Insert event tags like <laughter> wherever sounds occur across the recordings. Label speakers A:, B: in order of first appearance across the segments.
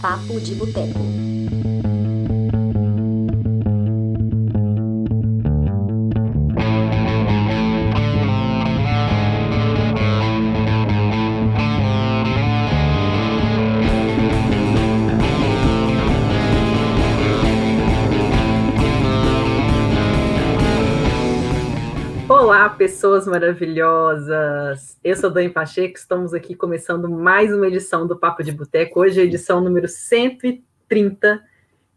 A: Papo de Boteco.
B: Pessoas maravilhosas! Eu sou Dani Pacheco, estamos aqui começando mais uma edição do Papo de Boteco. Hoje é a edição número 130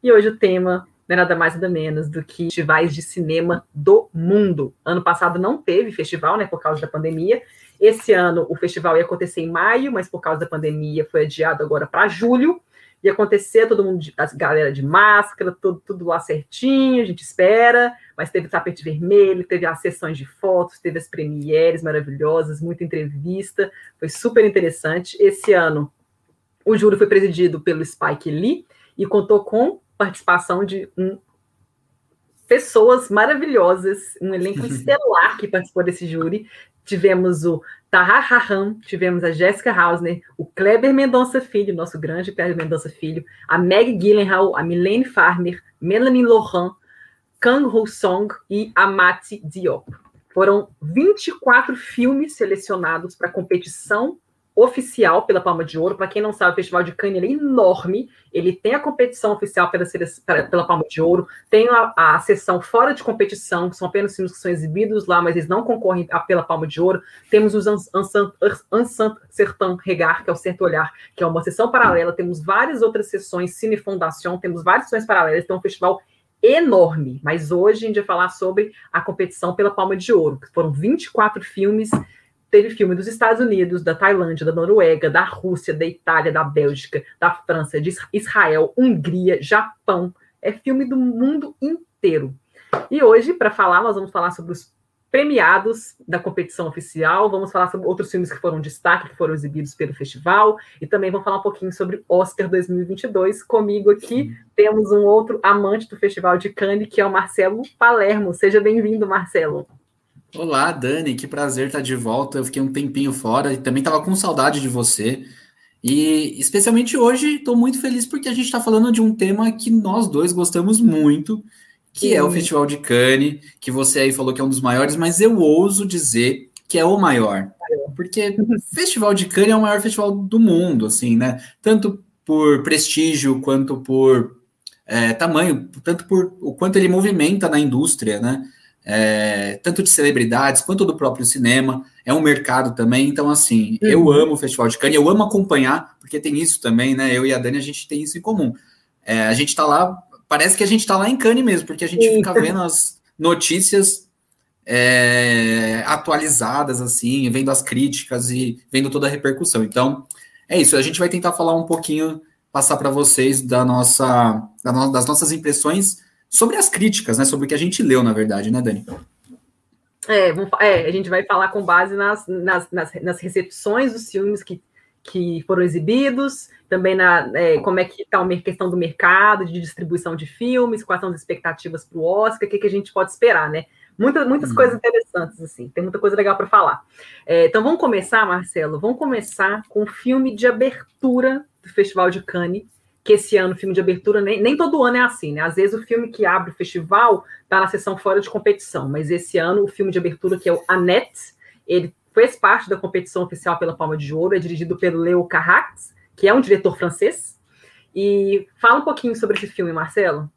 B: e hoje o tema não é nada mais nada menos do que festivais de cinema do mundo. Ano passado não teve festival, né, por causa da pandemia. Esse ano o festival ia acontecer em maio, mas por causa da pandemia foi adiado agora para julho ia acontecer, todo mundo, a galera de máscara, tudo, tudo lá certinho, a gente espera, mas teve tapete vermelho, teve as sessões de fotos, teve as premieres maravilhosas, muita entrevista, foi super interessante. Esse ano, o júri foi presidido pelo Spike Lee e contou com participação de um, pessoas maravilhosas, um elenco <laughs> estelar que participou desse júri. Tivemos o Tahar tivemos a Jéssica Hausner, o Kleber Mendonça Filho, nosso grande Kleber Mendonça Filho, a Meg Gyllenhaal, a Milene Farmer, Melanie Lohan, Kang Ho Song e a Mati Diop. Foram 24 filmes selecionados para competição oficial pela Palma de Ouro. Para quem não sabe, o Festival de Cannes é enorme. Ele tem a competição oficial pela, pela Palma de Ouro, tem a, a sessão fora de competição, que são apenas filmes que são exibidos lá, mas eles não concorrem a, pela Palma de Ouro. Temos os Ansant Sertão Regar, que é o Certo Olhar, que é uma sessão paralela. Temos várias outras sessões, Cine Fundação, temos várias sessões paralelas. Então, é um festival enorme. Mas hoje a gente vai falar sobre a competição pela Palma de Ouro, que foram 24 filmes teve filme dos Estados Unidos, da Tailândia, da Noruega, da Rússia, da Itália, da Bélgica, da França, de Israel, Hungria, Japão. É filme do mundo inteiro. E hoje, para falar, nós vamos falar sobre os premiados da competição oficial, vamos falar sobre outros filmes que foram destaque, que foram exibidos pelo festival, e também vamos falar um pouquinho sobre Oscar 2022. Comigo aqui temos um outro amante do Festival de Cannes, que é o Marcelo Palermo. Seja bem-vindo, Marcelo.
C: Olá, Dani, que prazer estar de volta. Eu fiquei um tempinho fora e também estava com saudade de você. E especialmente hoje estou muito feliz porque a gente está falando de um tema que nós dois gostamos muito, que Sim. é o Festival de Cannes, que você aí falou que é um dos maiores, mas eu ouso dizer que é o maior. Porque o <laughs> Festival de Cannes é o maior festival do mundo, assim, né? Tanto por prestígio quanto por é, tamanho, tanto por o quanto ele movimenta na indústria, né? É, tanto de celebridades quanto do próprio cinema. É um mercado também, então assim, uhum. eu amo o Festival de Cannes, eu amo acompanhar, porque tem isso também, né? Eu e a Dani, a gente tem isso em comum. É, a gente tá lá, parece que a gente tá lá em Cannes mesmo, porque a gente Sim. fica vendo as notícias é, atualizadas, assim, vendo as críticas e vendo toda a repercussão. Então, é isso, a gente vai tentar falar um pouquinho, passar para vocês da nossa, das nossas impressões sobre as críticas, né? Sobre o que a gente leu, na verdade, né, Dani?
B: É, é a gente vai falar com base nas, nas, nas, nas recepções dos filmes que, que foram exibidos, também na é, como é que está a questão do mercado, de distribuição de filmes, quais são as expectativas para o Oscar, o que, que a gente pode esperar, né? Muitas, muitas hum. coisas interessantes, assim, tem muita coisa legal para falar. É, então vamos começar, Marcelo, vamos começar com o filme de abertura do Festival de Cannes, que esse ano o filme de abertura, nem, nem todo ano é assim, né? Às vezes o filme que abre o festival está na sessão fora de competição, mas esse ano o filme de abertura, que é o Annette, ele fez parte da competição oficial pela Palma de Ouro, é dirigido pelo Leo Carrax, que é um diretor francês. E fala um pouquinho sobre esse filme, Marcelo.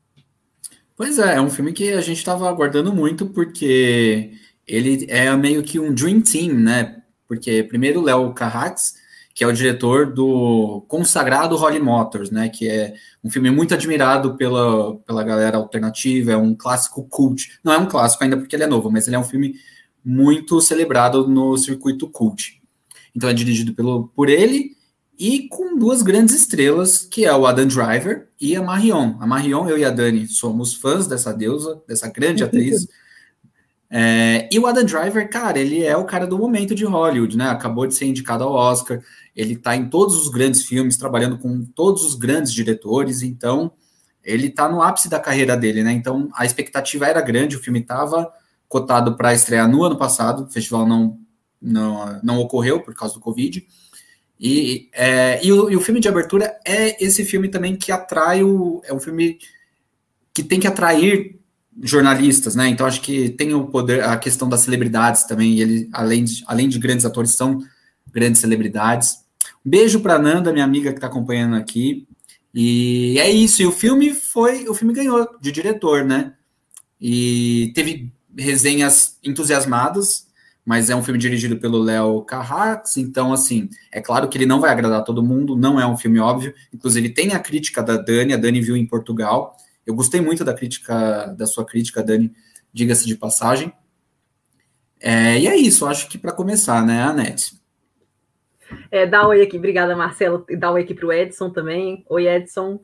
C: Pois é, é um filme que a gente estava aguardando muito, porque ele é meio que um dream team, né? Porque primeiro o Léo Carrax, que é o diretor do consagrado Holly Motors, né? Que é um filme muito admirado pela, pela galera alternativa, é um clássico cult. Não é um clássico ainda porque ele é novo, mas ele é um filme muito celebrado no circuito cult. Então é dirigido pelo, por ele e com duas grandes estrelas, que é o Adam Driver e a Marion. A Marion, eu e a Dani somos fãs dessa deusa, dessa grande atriz. É, e o Adam Driver, cara, ele é o cara do momento de Hollywood, né? Acabou de ser indicado ao Oscar, ele está em todos os grandes filmes, trabalhando com todos os grandes diretores, então ele está no ápice da carreira dele, né? Então a expectativa era grande, o filme estava cotado para estrear no ano passado, o festival não, não, não ocorreu por causa do Covid. E, é, e, o, e, o, filme de abertura é esse filme também que atrai o. É um filme que tem que atrair jornalistas, né? Então acho que tem o poder, a questão das celebridades também, ele, além de, além de grandes atores, são grandes celebridades. Um beijo para Nanda, minha amiga que está acompanhando aqui. E é isso. E o filme foi, o filme ganhou de diretor, né? E teve resenhas entusiasmadas, mas é um filme dirigido pelo Léo Carrax, então assim, é claro que ele não vai agradar todo mundo, não é um filme óbvio. Inclusive tem a crítica da Dani, a Dani viu em Portugal. Eu gostei muito da crítica, da sua crítica, Dani, diga-se de passagem. É, e é isso, acho que para começar, né, Anete?
B: É, dá um oi aqui, obrigada, Marcelo, dá um oi aqui para o Edson também. Oi, Edson,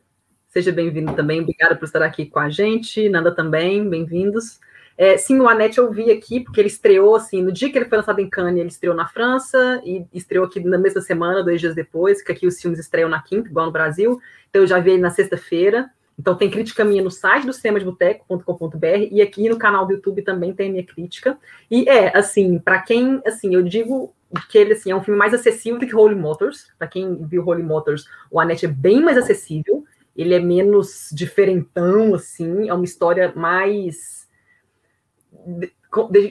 B: seja bem-vindo também, obrigada por estar aqui com a gente, Nanda também, bem-vindos. É, sim, o Anete eu vi aqui, porque ele estreou, assim, no dia que ele foi lançado em Cannes, ele estreou na França, e estreou aqui na mesma semana, dois dias depois, que aqui os filmes estreiam na quinta, igual no Brasil, então eu já vi ele na sexta-feira, então tem crítica minha no site do cinemasboteco.com.br e aqui no canal do YouTube também tem minha crítica. E é, assim, para quem, assim, eu digo que ele assim, é um filme mais acessível do que Holy Motors. Para quem viu Holy Motors, o Annette é bem mais acessível. Ele é menos diferentão, assim, é uma história mais.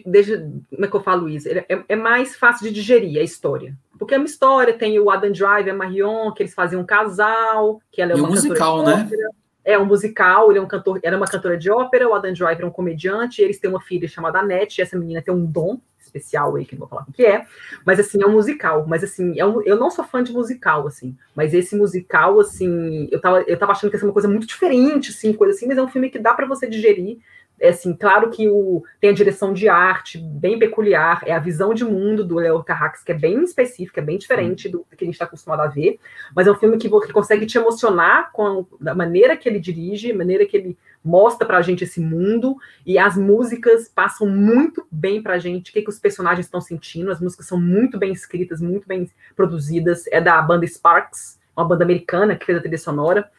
B: Deixa, como é que eu falo isso? É, é, mais fácil de digerir a história. Porque é uma história, tem o Adam Driver a Marion, que eles faziam um casal, que ela é uma
C: e musical, né?
B: Ópera é um musical, ele é um cantor, era uma cantora de ópera, o Adam Driver é um comediante, eles têm uma filha chamada Annette, e essa menina tem um dom especial aí, que não vou falar o que é, mas assim, é um musical, mas assim, é um, eu não sou fã de musical, assim, mas esse musical, assim, eu tava, eu tava achando que ia ser uma coisa muito diferente, assim, coisa assim, mas é um filme que dá para você digerir, é assim, claro que o, tem a direção de arte bem peculiar, é a visão de mundo do Leo Carrax, que é bem específica, é bem diferente do, que a gente está acostumado a ver, mas é um filme que, que consegue te emocionar com a maneira que ele dirige, a maneira que ele mostra pra gente esse mundo, e as músicas passam muito bem pra gente, o que, que os personagens estão sentindo, as músicas são muito bem escritas, muito bem produzidas, é da banda Sparks, uma banda americana que fez a trilha sonora,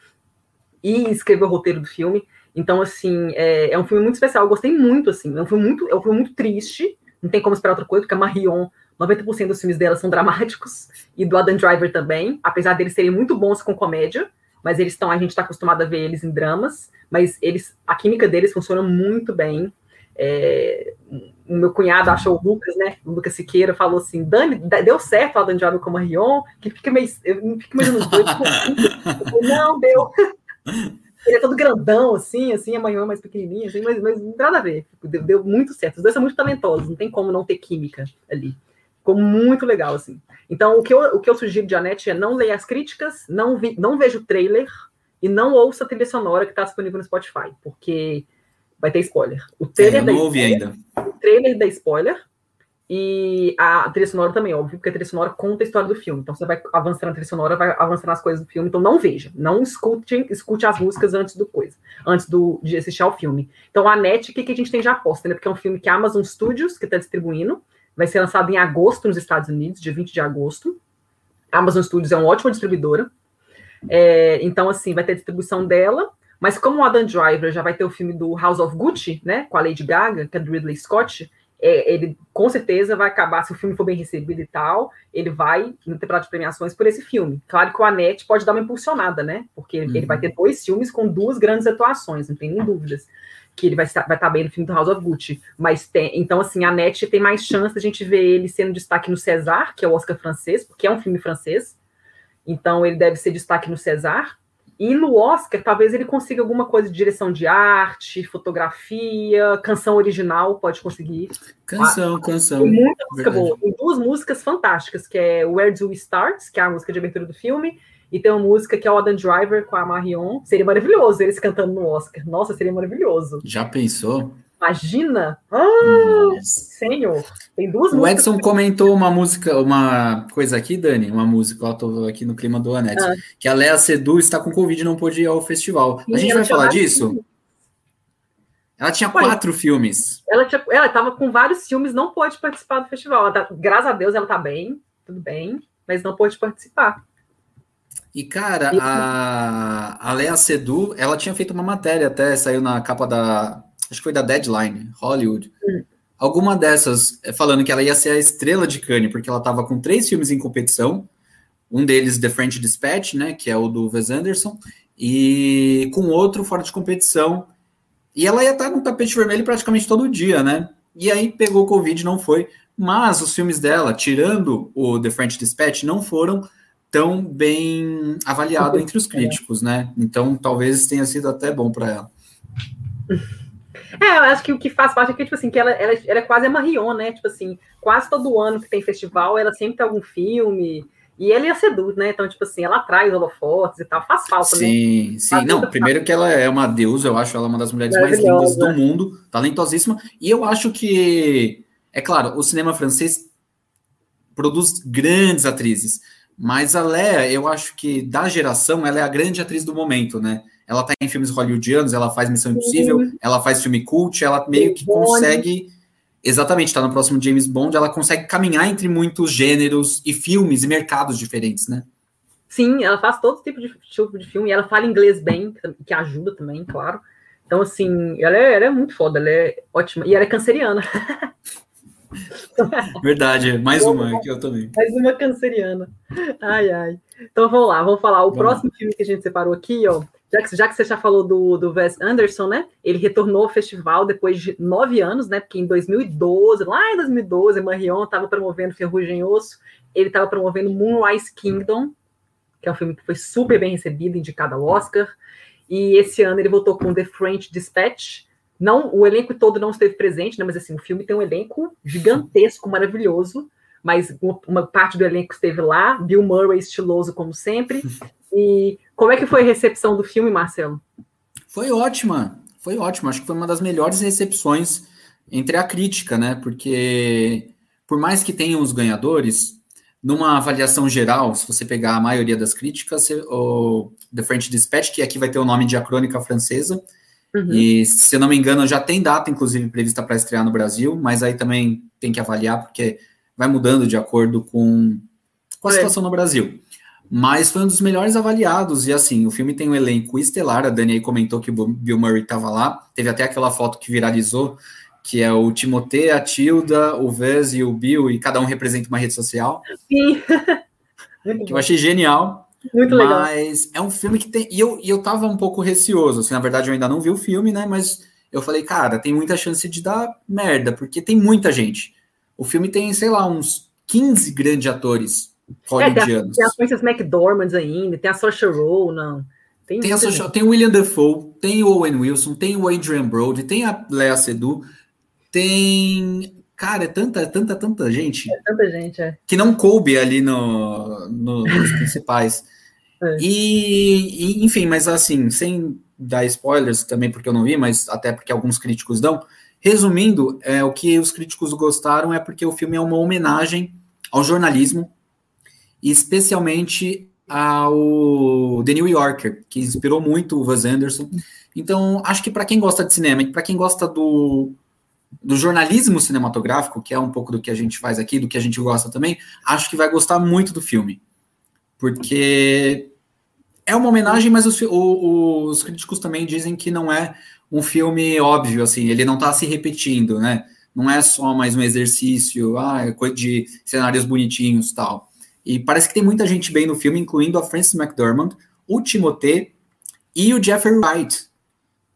B: e escreveu o roteiro do filme, então, assim, é, é, um filme muito especial. Eu gostei muito, assim. É um filme muito, é um filme muito triste. Não tem como esperar outra coisa, porque a Marion, 90% dos filmes dela são dramáticos. E do Adam Driver também. Apesar deles serem muito bons com comédia. Mas eles estão, a gente está acostumado a ver eles em dramas. Mas eles, a química deles funciona muito bem. É, o meu cunhado achou o Lucas, né? O Lucas Siqueira falou assim: Dani, deu certo o Adam Driver com a Marion, que fica meio. Eu fico imaginando os dois. <laughs> não, deu. <laughs> Ele é todo grandão, assim, assim, a manhã é mais pequenininha, assim, mas, mas nada a ver. Deu, deu, muito certo. Os dois são muito talentosos, não tem como não ter química ali. Ficou muito legal, assim. Então, o que eu, o que eu sugiro de Anete é não leia as críticas, não, vi, não veja o trailer e não ouça a trilha sonora que está disponível no Spotify, porque vai ter spoiler. O trailer
C: é, eu não ouvi ainda.
B: O trailer da spoiler, e a trilha sonora também, óbvio, porque a trilha sonora conta a história do filme. Então você vai avançando na trilha sonora, vai avançando nas coisas do filme. Então não veja, não escute, escute as músicas antes do coisa, antes do, de assistir ao filme. Então a NET, o que, que a gente tem já aposta, né? Porque é um filme que a Amazon Studios, que está distribuindo, vai ser lançado em agosto nos Estados Unidos, dia 20 de agosto. A Amazon Studios é uma ótima distribuidora. É, então, assim, vai ter a distribuição dela. Mas como o Adam Driver já vai ter o filme do House of Gucci, né? Com a Lady Gaga, que é do Ridley Scott é, ele com certeza vai acabar, se o filme for bem recebido e tal, ele vai na temporada de premiações por esse filme. Claro que o Anete pode dar uma impulsionada, né? Porque uhum. ele vai ter dois filmes com duas grandes atuações, não tem nem dúvidas. Que ele vai estar, vai estar bem no filme do House of Gucci. Mas tem, então, assim, a Net tem mais chance de a gente ver ele sendo destaque no César, que é o Oscar francês, porque é um filme francês. Então, ele deve ser destaque no César. E no Oscar, talvez ele consiga alguma coisa de direção de arte, fotografia, canção original, pode conseguir.
C: Canção, ah, canção.
B: Tem muita música Verdade. boa. Tem duas músicas fantásticas, que é Where Do We Start, que é a música de abertura do filme, e tem uma música que é o Adam Driver com a Marion. Seria maravilhoso eles cantando no Oscar. Nossa, seria maravilhoso.
C: Já pensou?
B: Imagina! Ah, senhor! Tem duas
C: o músicas. O Edson comentou uma música, uma coisa aqui, Dani, uma música, ó, tô aqui no clima do Anete, ah. que a Lea Sedu está com Covid e não pôde ir ao festival. Sim, a gente vai falar disso? Filmes. Ela tinha Foi. quatro filmes.
B: Ela tinha, ela estava com vários filmes, não pôde participar do festival. Tá, graças a Deus ela está bem, tudo bem, mas não pôde participar.
C: E, cara, a, a Lea Sedu, ela tinha feito uma matéria até, saiu na capa da, acho que foi da Deadline, Hollywood. Hum. Alguma dessas eh, falando que ela ia ser a estrela de Cannes, porque ela estava com três filmes em competição, Um deles, The French Dispatch, né, que é o do Wes Anderson, e com outro fora de competição. E ela ia estar no tapete vermelho praticamente todo dia, né? E aí pegou Covid, não foi. Mas os filmes dela, tirando o The French Dispatch, não foram tão bem avaliados entre os críticos, né? Então talvez tenha sido até bom para ela. <laughs>
B: É, eu acho que o que faz parte é que, tipo assim, que ela, ela, ela é quase a Marion, né? Tipo assim, quase todo ano que tem festival, ela sempre tem algum filme. E ela ia seduz, né? Então, tipo assim, ela traz holofotes e tal, faz falta,
C: sim, né? Sim, sim. Não, primeiro que ela é uma deusa, eu acho ela uma das mulheres mais lindas do mundo, talentosíssima. E eu acho que, é claro, o cinema francês produz grandes atrizes. Mas a Léa, eu acho que da geração, ela é a grande atriz do momento, né? Ela tá em filmes hollywoodianos, ela faz Missão Impossível, Sim. ela faz filme cult, ela meio que consegue. Exatamente, tá no próximo James Bond, ela consegue caminhar entre muitos gêneros e filmes e mercados diferentes, né?
B: Sim, ela faz todo tipo de, tipo de filme, ela fala inglês bem, que ajuda também, claro. Então, assim, ela é, ela é muito foda, ela é ótima. E ela é canceriana. <laughs>
C: Verdade, mais uma aqui eu também.
B: Mais uma canceriana. Ai, ai. Então vamos lá, vamos falar. O vamos. próximo filme que a gente separou aqui, ó. Já que, já que você já falou do, do Wes Anderson, né? Ele retornou ao festival depois de nove anos, né? Porque em 2012, lá em 2012, Marion estava promovendo Ferrugem Osso, ele estava promovendo Moonrise Kingdom, que é um filme que foi super bem recebido, indicado ao Oscar. E esse ano ele voltou com The French Dispatch, não, o elenco todo não esteve presente, né? Mas assim, o filme tem um elenco gigantesco, maravilhoso. Mas uma parte do elenco esteve lá, Bill Murray estiloso como sempre. <laughs> E como é que foi a recepção do filme, Marcelo?
C: Foi ótima, foi ótima. Acho que foi uma das melhores recepções entre a crítica, né? Porque por mais que tenham os ganhadores, numa avaliação geral, se você pegar a maioria das críticas, o The French Dispatch, que aqui vai ter o nome de A Crônica Francesa, Uhum. E, se eu não me engano, já tem data, inclusive, prevista para estrear no Brasil, mas aí também tem que avaliar, porque vai mudando de acordo com, com a é. situação no Brasil. Mas foi um dos melhores avaliados, e assim, o filme tem um elenco estelar, a Dani aí comentou que o Bill Murray estava lá, teve até aquela foto que viralizou, que é o Timothée, a Tilda, o Vez e o Bill, e cada um representa uma rede social. Sim. <laughs> que eu achei genial.
B: Muito legal.
C: Mas é um filme que tem. E eu, e eu tava um pouco receoso. Assim, na verdade, eu ainda não vi o filme, né? Mas eu falei, cara, tem muita chance de dar merda, porque tem muita gente. O filme tem, sei lá, uns 15 grandes atores
B: hollywoodianos. É, tem, a, as McDormand ainda, tem a Saoirse Ronan.
C: Tem, tem, a tem o William Defoe, tem o Owen Wilson, tem o Adrian Brody, tem a Lea Seydoux, tem Cara, é tanta, tanta, tanta gente.
B: É tanta gente, é.
C: Que não coube ali no, no nos principais. <laughs> É. E, e, enfim, mas assim, sem dar spoilers também, porque eu não vi, mas até porque alguns críticos dão. Resumindo, é, o que os críticos gostaram é porque o filme é uma homenagem ao jornalismo, especialmente ao The New Yorker, que inspirou muito o Wes Anderson. Então, acho que para quem gosta de cinema para quem gosta do, do jornalismo cinematográfico, que é um pouco do que a gente faz aqui, do que a gente gosta também, acho que vai gostar muito do filme. Porque é uma homenagem, mas os, o, os críticos também dizem que não é um filme óbvio, assim, ele não está se repetindo, né? Não é só mais um exercício, ah, é coisa de cenários bonitinhos tal. E parece que tem muita gente bem no filme, incluindo a Frances McDormand, o Timothée e o Jeffrey Wright,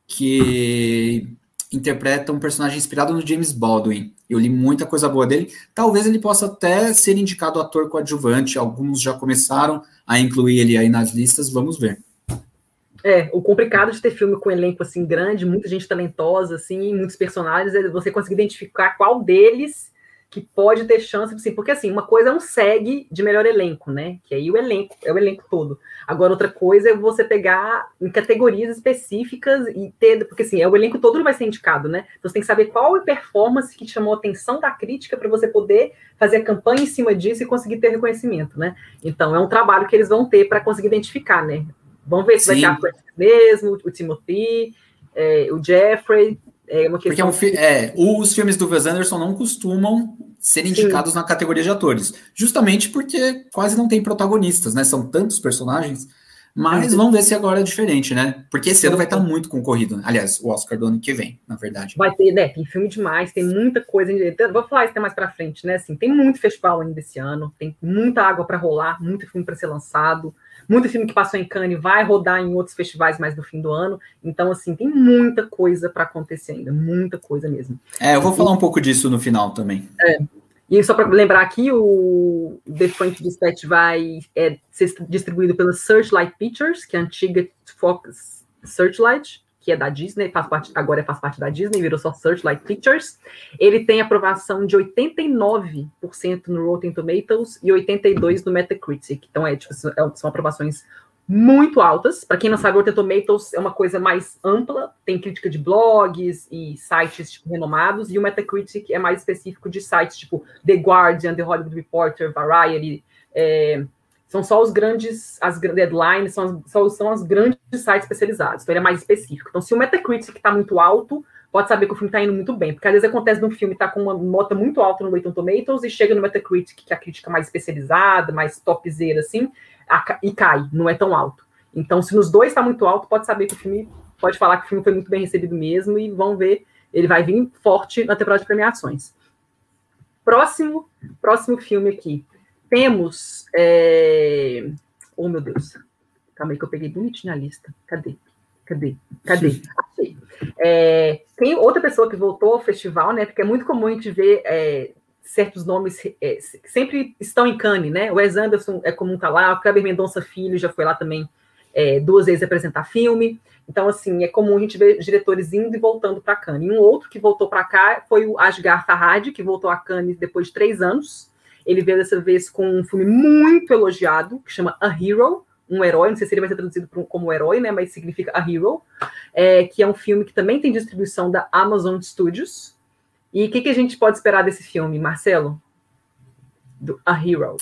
C: que interpreta um personagem inspirado no James Baldwin. Eu li muita coisa boa dele. Talvez ele possa até ser indicado ator coadjuvante. Alguns já começaram a incluir ele aí nas listas. Vamos ver.
B: É, o complicado de ter filme com elenco assim grande, muita gente talentosa, assim, muitos personagens, é você conseguir identificar qual deles que pode ter chance, assim, porque assim, uma coisa é um segue de melhor elenco, né? Que aí o elenco, é o elenco todo. Agora, outra coisa é você pegar em categorias específicas e ter, porque assim, é o elenco todo não vai ser indicado, né? Então você tem que saber qual é a performance que chamou a atenção da crítica para você poder fazer a campanha em cima disso e conseguir ter reconhecimento, né? Então é um trabalho que eles vão ter para conseguir identificar, né? Vamos ver se Sim. vai ter a mesmo, o Timothy, é, o Jeffrey,
C: é uma questão... Porque é, um é, os filmes do Wes Anderson não costumam ser indicados Sim. na categoria de atores, justamente porque quase não tem protagonistas, né? São tantos personagens, Mas uhum. vamos ver se agora é diferente, né? Porque esse ano vai estar muito concorrido. Aliás, o Oscar do ano que vem, na verdade.
B: Vai ter, né? Tem filme demais, tem muita coisa. Vou falar isso mais para frente, né? Assim, tem muito festival ainda esse ano, tem muita água para rolar, muito filme para ser lançado, muito filme que passou em Cannes vai rodar em outros festivais mais no fim do ano. Então, assim, tem muita coisa para acontecer ainda, muita coisa mesmo.
C: É, eu vou falar um pouco disso no final também.
B: É. E só para lembrar aqui, o The Funk Dispatch vai é, ser distribuído pela Searchlight Pictures, que é a antiga Fox Searchlight, que é da Disney, faz parte, agora faz parte da Disney, virou só Searchlight Pictures. Ele tem aprovação de 89% no Rotten Tomatoes e 82% no Metacritic. Então, é, tipo, são aprovações muito altas. Para quem não sabe, o Rotten Tomatoes é uma coisa mais ampla, tem crítica de blogs e sites tipo, renomados, e o Metacritic é mais específico de sites tipo The Guardian, The Hollywood Reporter, Variety. É, são só os grandes, as deadlines, são, são, são os grandes sites especializados, então ele é mais específico. Então, se o Metacritic está muito alto, pode saber que o filme está indo muito bem, porque às vezes acontece de um filme tá com uma nota muito alta no Rotten Tomatoes e chega no Metacritic, que é a crítica mais especializada, mais topzera, assim, e cai, não é tão alto. Então, se nos dois está muito alto, pode saber que o filme pode falar que o filme foi muito bem recebido mesmo e vão ver, ele vai vir forte na temporada de premiações. Próximo, próximo filme aqui. Temos. É... Oh, meu Deus. Calma aí que eu peguei bonitinho a lista. Cadê? Cadê? Cadê? Achei. É... Tem outra pessoa que voltou ao festival, né? Porque é muito comum a gente ver é, certos nomes é, sempre estão em Cannes, né? O Wes Anderson é comum estar tá lá, o Kleber Mendonça Filho já foi lá também é, duas vezes apresentar filme. Então, assim, é comum a gente ver diretores indo e voltando para Cannes. E um outro que voltou para cá foi o Asghar Farhadi, que voltou a Cannes depois de três anos. Ele veio dessa vez com um filme muito elogiado, que chama A Hero, um herói, não sei se ele vai ser traduzido como herói, né, mas significa A Hero, é, que é um filme que também tem distribuição da Amazon Studios, e o que, que, a gente pode esperar desse filme, Marcelo? Do A Hero.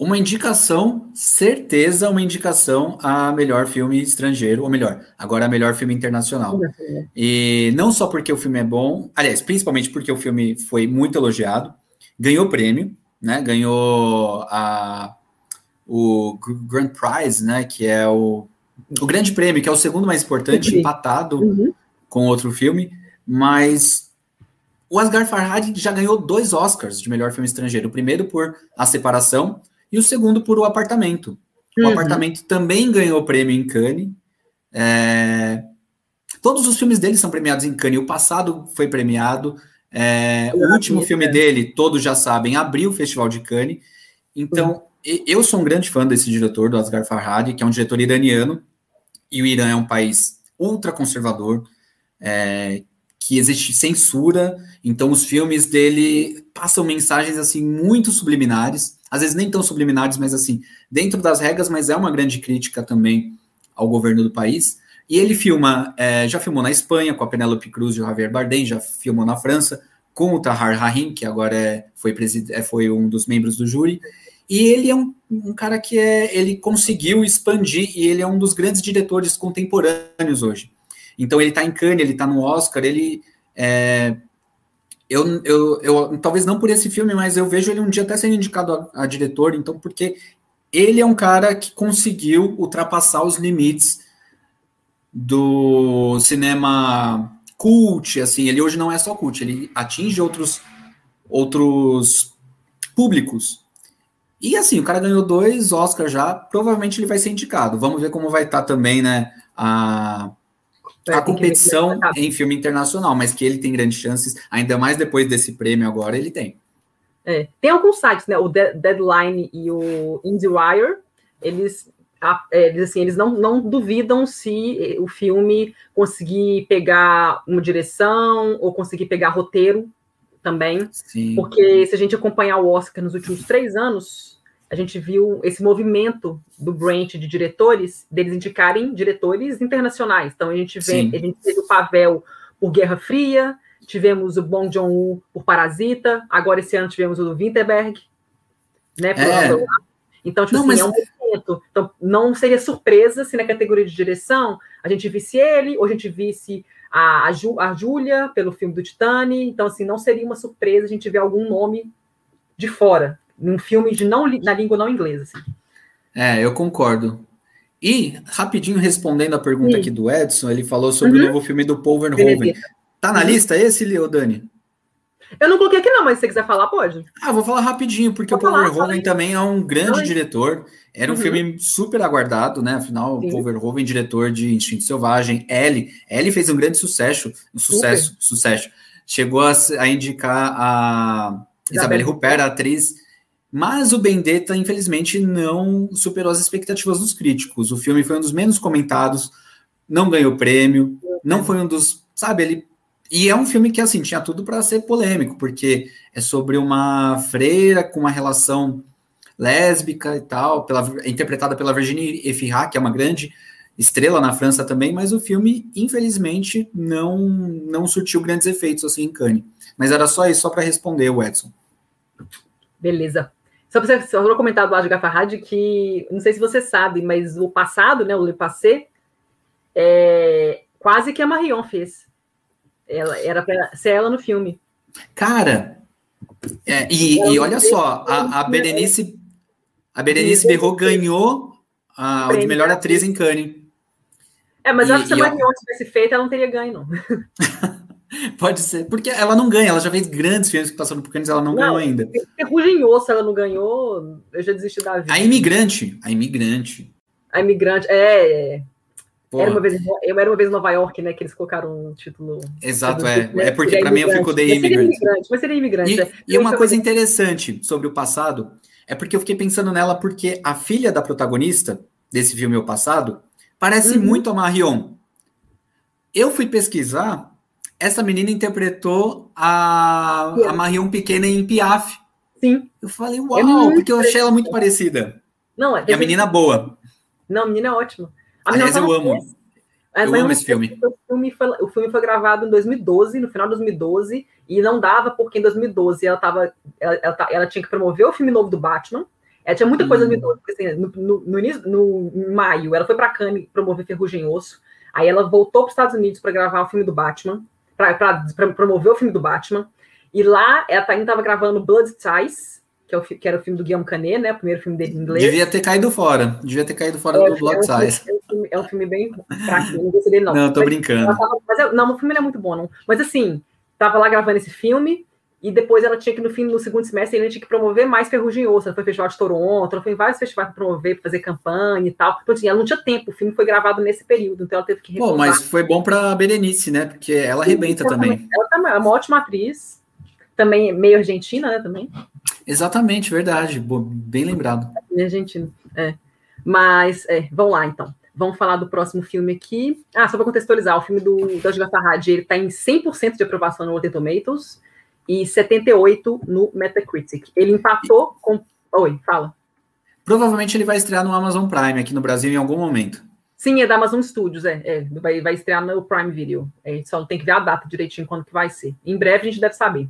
C: Uma indicação, certeza, uma indicação a melhor filme estrangeiro, ou melhor, agora a melhor filme internacional. E não só porque o filme é bom, aliás, principalmente porque o filme foi muito elogiado, ganhou prêmio, né? Ganhou a, o Grand Prize, né? Que é o, o grande prêmio, que é o segundo mais importante, empatado uhum. com outro filme, mas o Asghar Farhadi já ganhou dois Oscars de melhor filme estrangeiro. O primeiro por A Separação e o segundo por O Apartamento. O uhum. Apartamento também ganhou prêmio em Cannes. É... Todos os filmes dele são premiados em Cannes. O passado foi premiado. É... O último filme é. dele, todos já sabem, abriu o Festival de Cannes. Então, uhum. eu sou um grande fã desse diretor, do Asghar Farhadi, que é um diretor iraniano. E o Irã é um país ultra conservador, é, que existe censura, então os filmes dele passam mensagens assim muito subliminares, às vezes nem tão subliminares, mas assim, dentro das regras, mas é uma grande crítica também ao governo do país. E ele filma, é, já filmou na Espanha com a Penélope Cruz e o Javier Bardem, já filmou na França com o Tahar Rahim, que agora é, foi, é, foi um dos membros do júri. E ele é um, um, cara que é, ele conseguiu expandir e ele é um dos grandes diretores contemporâneos hoje. Então ele está em Cannes, ele está no Oscar, ele. É, eu, eu, eu, talvez não por esse filme, mas eu vejo ele um dia até sendo indicado a, a diretor, então, porque ele é um cara que conseguiu ultrapassar os limites do cinema cult, assim, ele hoje não é só cult, ele atinge outros outros públicos. E assim, o cara ganhou dois Oscars já, provavelmente ele vai ser indicado. Vamos ver como vai estar tá também, né, a a competição em filme internacional, mas que ele tem grandes chances, ainda mais depois desse prêmio agora, ele tem.
B: É, tem alguns sites, né? O Deadline e o IndieWire, eles, é, eles, assim, eles não, não duvidam se o filme conseguir pegar uma direção ou conseguir pegar roteiro também. Sim. Porque se a gente acompanhar o Oscar nos últimos três anos, a gente viu esse movimento do branch de diretores, deles indicarem diretores internacionais. Então, a gente vê, Sim. a gente teve o Pavel por Guerra Fria, tivemos o Bong Joon-ho por Parasita, agora esse ano tivemos o Winterberg, né, por é. Então, tipo não, assim, mas... é um Então, não seria surpresa se na categoria de direção a gente visse ele, ou a gente visse a, a, Ju, a Júlia pelo filme do Titane. Então, assim, não seria uma surpresa a gente ver algum nome de fora num filme de não na língua não inglesa. Assim.
C: É, eu concordo. E, rapidinho, respondendo a pergunta Sim. aqui do Edson, ele falou sobre uhum. o novo filme do Paul Verhoeven. Tá na uhum. lista esse, Leo, Dani?
B: Eu não coloquei aqui não, mas se você quiser falar, pode.
C: Ah, vou falar rapidinho, porque vou o Paul Verhoeven também é um grande diretor. Era um uhum. filme super aguardado, né? Afinal, o Paul Verhoeven, diretor de Instinto Selvagem, Ellie. Ellie fez um grande sucesso, um sucesso, super. sucesso. Chegou a, a indicar a Isabelle Rupert, a atriz, mas o Bendetta, infelizmente, não superou as expectativas dos críticos. O filme foi um dos menos comentados, não ganhou prêmio, não foi um dos, sabe, ele e é um filme que, assim, tinha tudo para ser polêmico, porque é sobre uma freira com uma relação lésbica e tal, pela, interpretada pela Virginie Efira, que é uma grande estrela na França também, mas o filme, infelizmente, não não surtiu grandes efeitos assim em Cannes. Mas era só isso, só para responder o Edson.
B: Beleza. Só para você só comentar do Adgar Farhad que, não sei se você sabe, mas o passado, né, o Le Passé, é, quase que a Marion fez. Ela, era para ser ela no filme.
C: Cara, é, e, e, olha só, a, a Berenice, a Berenice Berro ganhou a, de melhor atriz em Cannes.
B: É, mas e, acho que se a Marion tivesse feito, ela não teria ganho, não. <laughs>
C: Pode ser, porque ela não ganha, ela já fez grandes filmes que passaram por Cannes, ela não, não ganhou ainda.
B: Ferrugem Osso, ela não ganhou, eu já desisti da vida.
C: A Imigrante, a Imigrante.
B: A Imigrante, é, é. Era uma, vez, eu era uma vez em Nova York, né? Que eles colocaram um título.
C: Exato, é. Né, é porque para mim eu fico The
B: Immigrant. Mas seria imigrante.
C: E, é. e uma coisa interessante sobre o passado é porque eu fiquei pensando nela porque a filha da protagonista desse filme O Passado parece uhum. muito a Marion. Eu fui pesquisar, essa menina interpretou a, a Marion pequena em Piaf.
B: Sim.
C: Eu falei, é uau, é porque eu achei ela muito parecida.
B: Não, é.
C: E a menina boa.
B: Não, a menina é ótima.
C: Aliás, eu amo. eu amo esse filme.
B: O filme, foi, o filme foi gravado em 2012, no final de 2012, e não dava porque em 2012 ela, tava, ela, ela, ela tinha que promover o filme novo do Batman. Ela tinha muita coisa hum. em 2012, porque, assim, no, no, no, início, no em maio, ela foi para Cannes promover Ferrugem Osso. Aí ela voltou para os Estados Unidos para gravar o filme do Batman, para promover o filme do Batman. E lá ela ainda estava gravando Blood Ties, que, é o, que, era o filme do Guillaume Canet, né? O primeiro filme dele em inglês.
C: Devia ter caído fora. Devia ter caído fora é, do Blood
B: é um
C: Size.
B: É um, filme, é um filme bem fraco, não gostei dele, não.
C: Não, tô mas, brincando.
B: Tava, mas, é, não, o filme é muito bom, não. Mas assim, tava lá gravando esse filme, e depois ela tinha que, no fim, no segundo semestre, ela tinha que promover mais Ferrugem Osso. Ela foi Festival de Toronto, ela foi em vários festivais para promover, para fazer campanha e tal. Então, assim, ela não tinha tempo, o filme foi gravado nesse período, então ela teve que
C: Pô, mas foi bom para Berenice, né? Porque ela arrebenta também.
B: Ela também é uma ótima atriz, também meio argentina, né, também.
C: Exatamente, verdade. Bem lembrado.
B: Argentina, é. Mas, é, vamos lá, então. Vamos falar do próximo filme aqui. Ah, só para contextualizar, o filme do Dodge Farhad, ele está em 100% de aprovação no Rotten Tomatoes e 78 no Metacritic. Ele empatou com... Oi, fala.
C: Provavelmente ele vai estrear no Amazon Prime aqui no Brasil em algum momento.
B: Sim, é da Amazon Studios, é. é vai, vai estrear no Prime Video. É, só tem que ver a data direitinho quando que vai ser. Em breve a gente deve saber.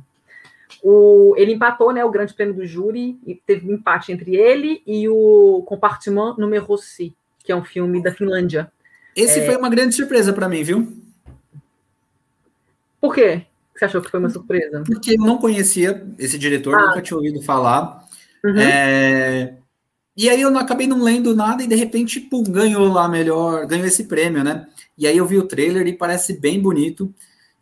B: O, ele empatou né, o grande prêmio do júri, e teve um empate entre ele e o Compartiment Numéro 6, que é um filme da Finlândia.
C: Esse é... foi uma grande surpresa para mim, viu?
B: Por quê? Você achou que foi uma surpresa?
C: Porque eu não conhecia esse diretor, ah. nunca tinha ouvido falar. Uhum. É... E aí eu não, acabei não lendo nada e de repente, pum, ganhou lá melhor, ganhou esse prêmio, né? E aí eu vi o trailer e parece bem bonito.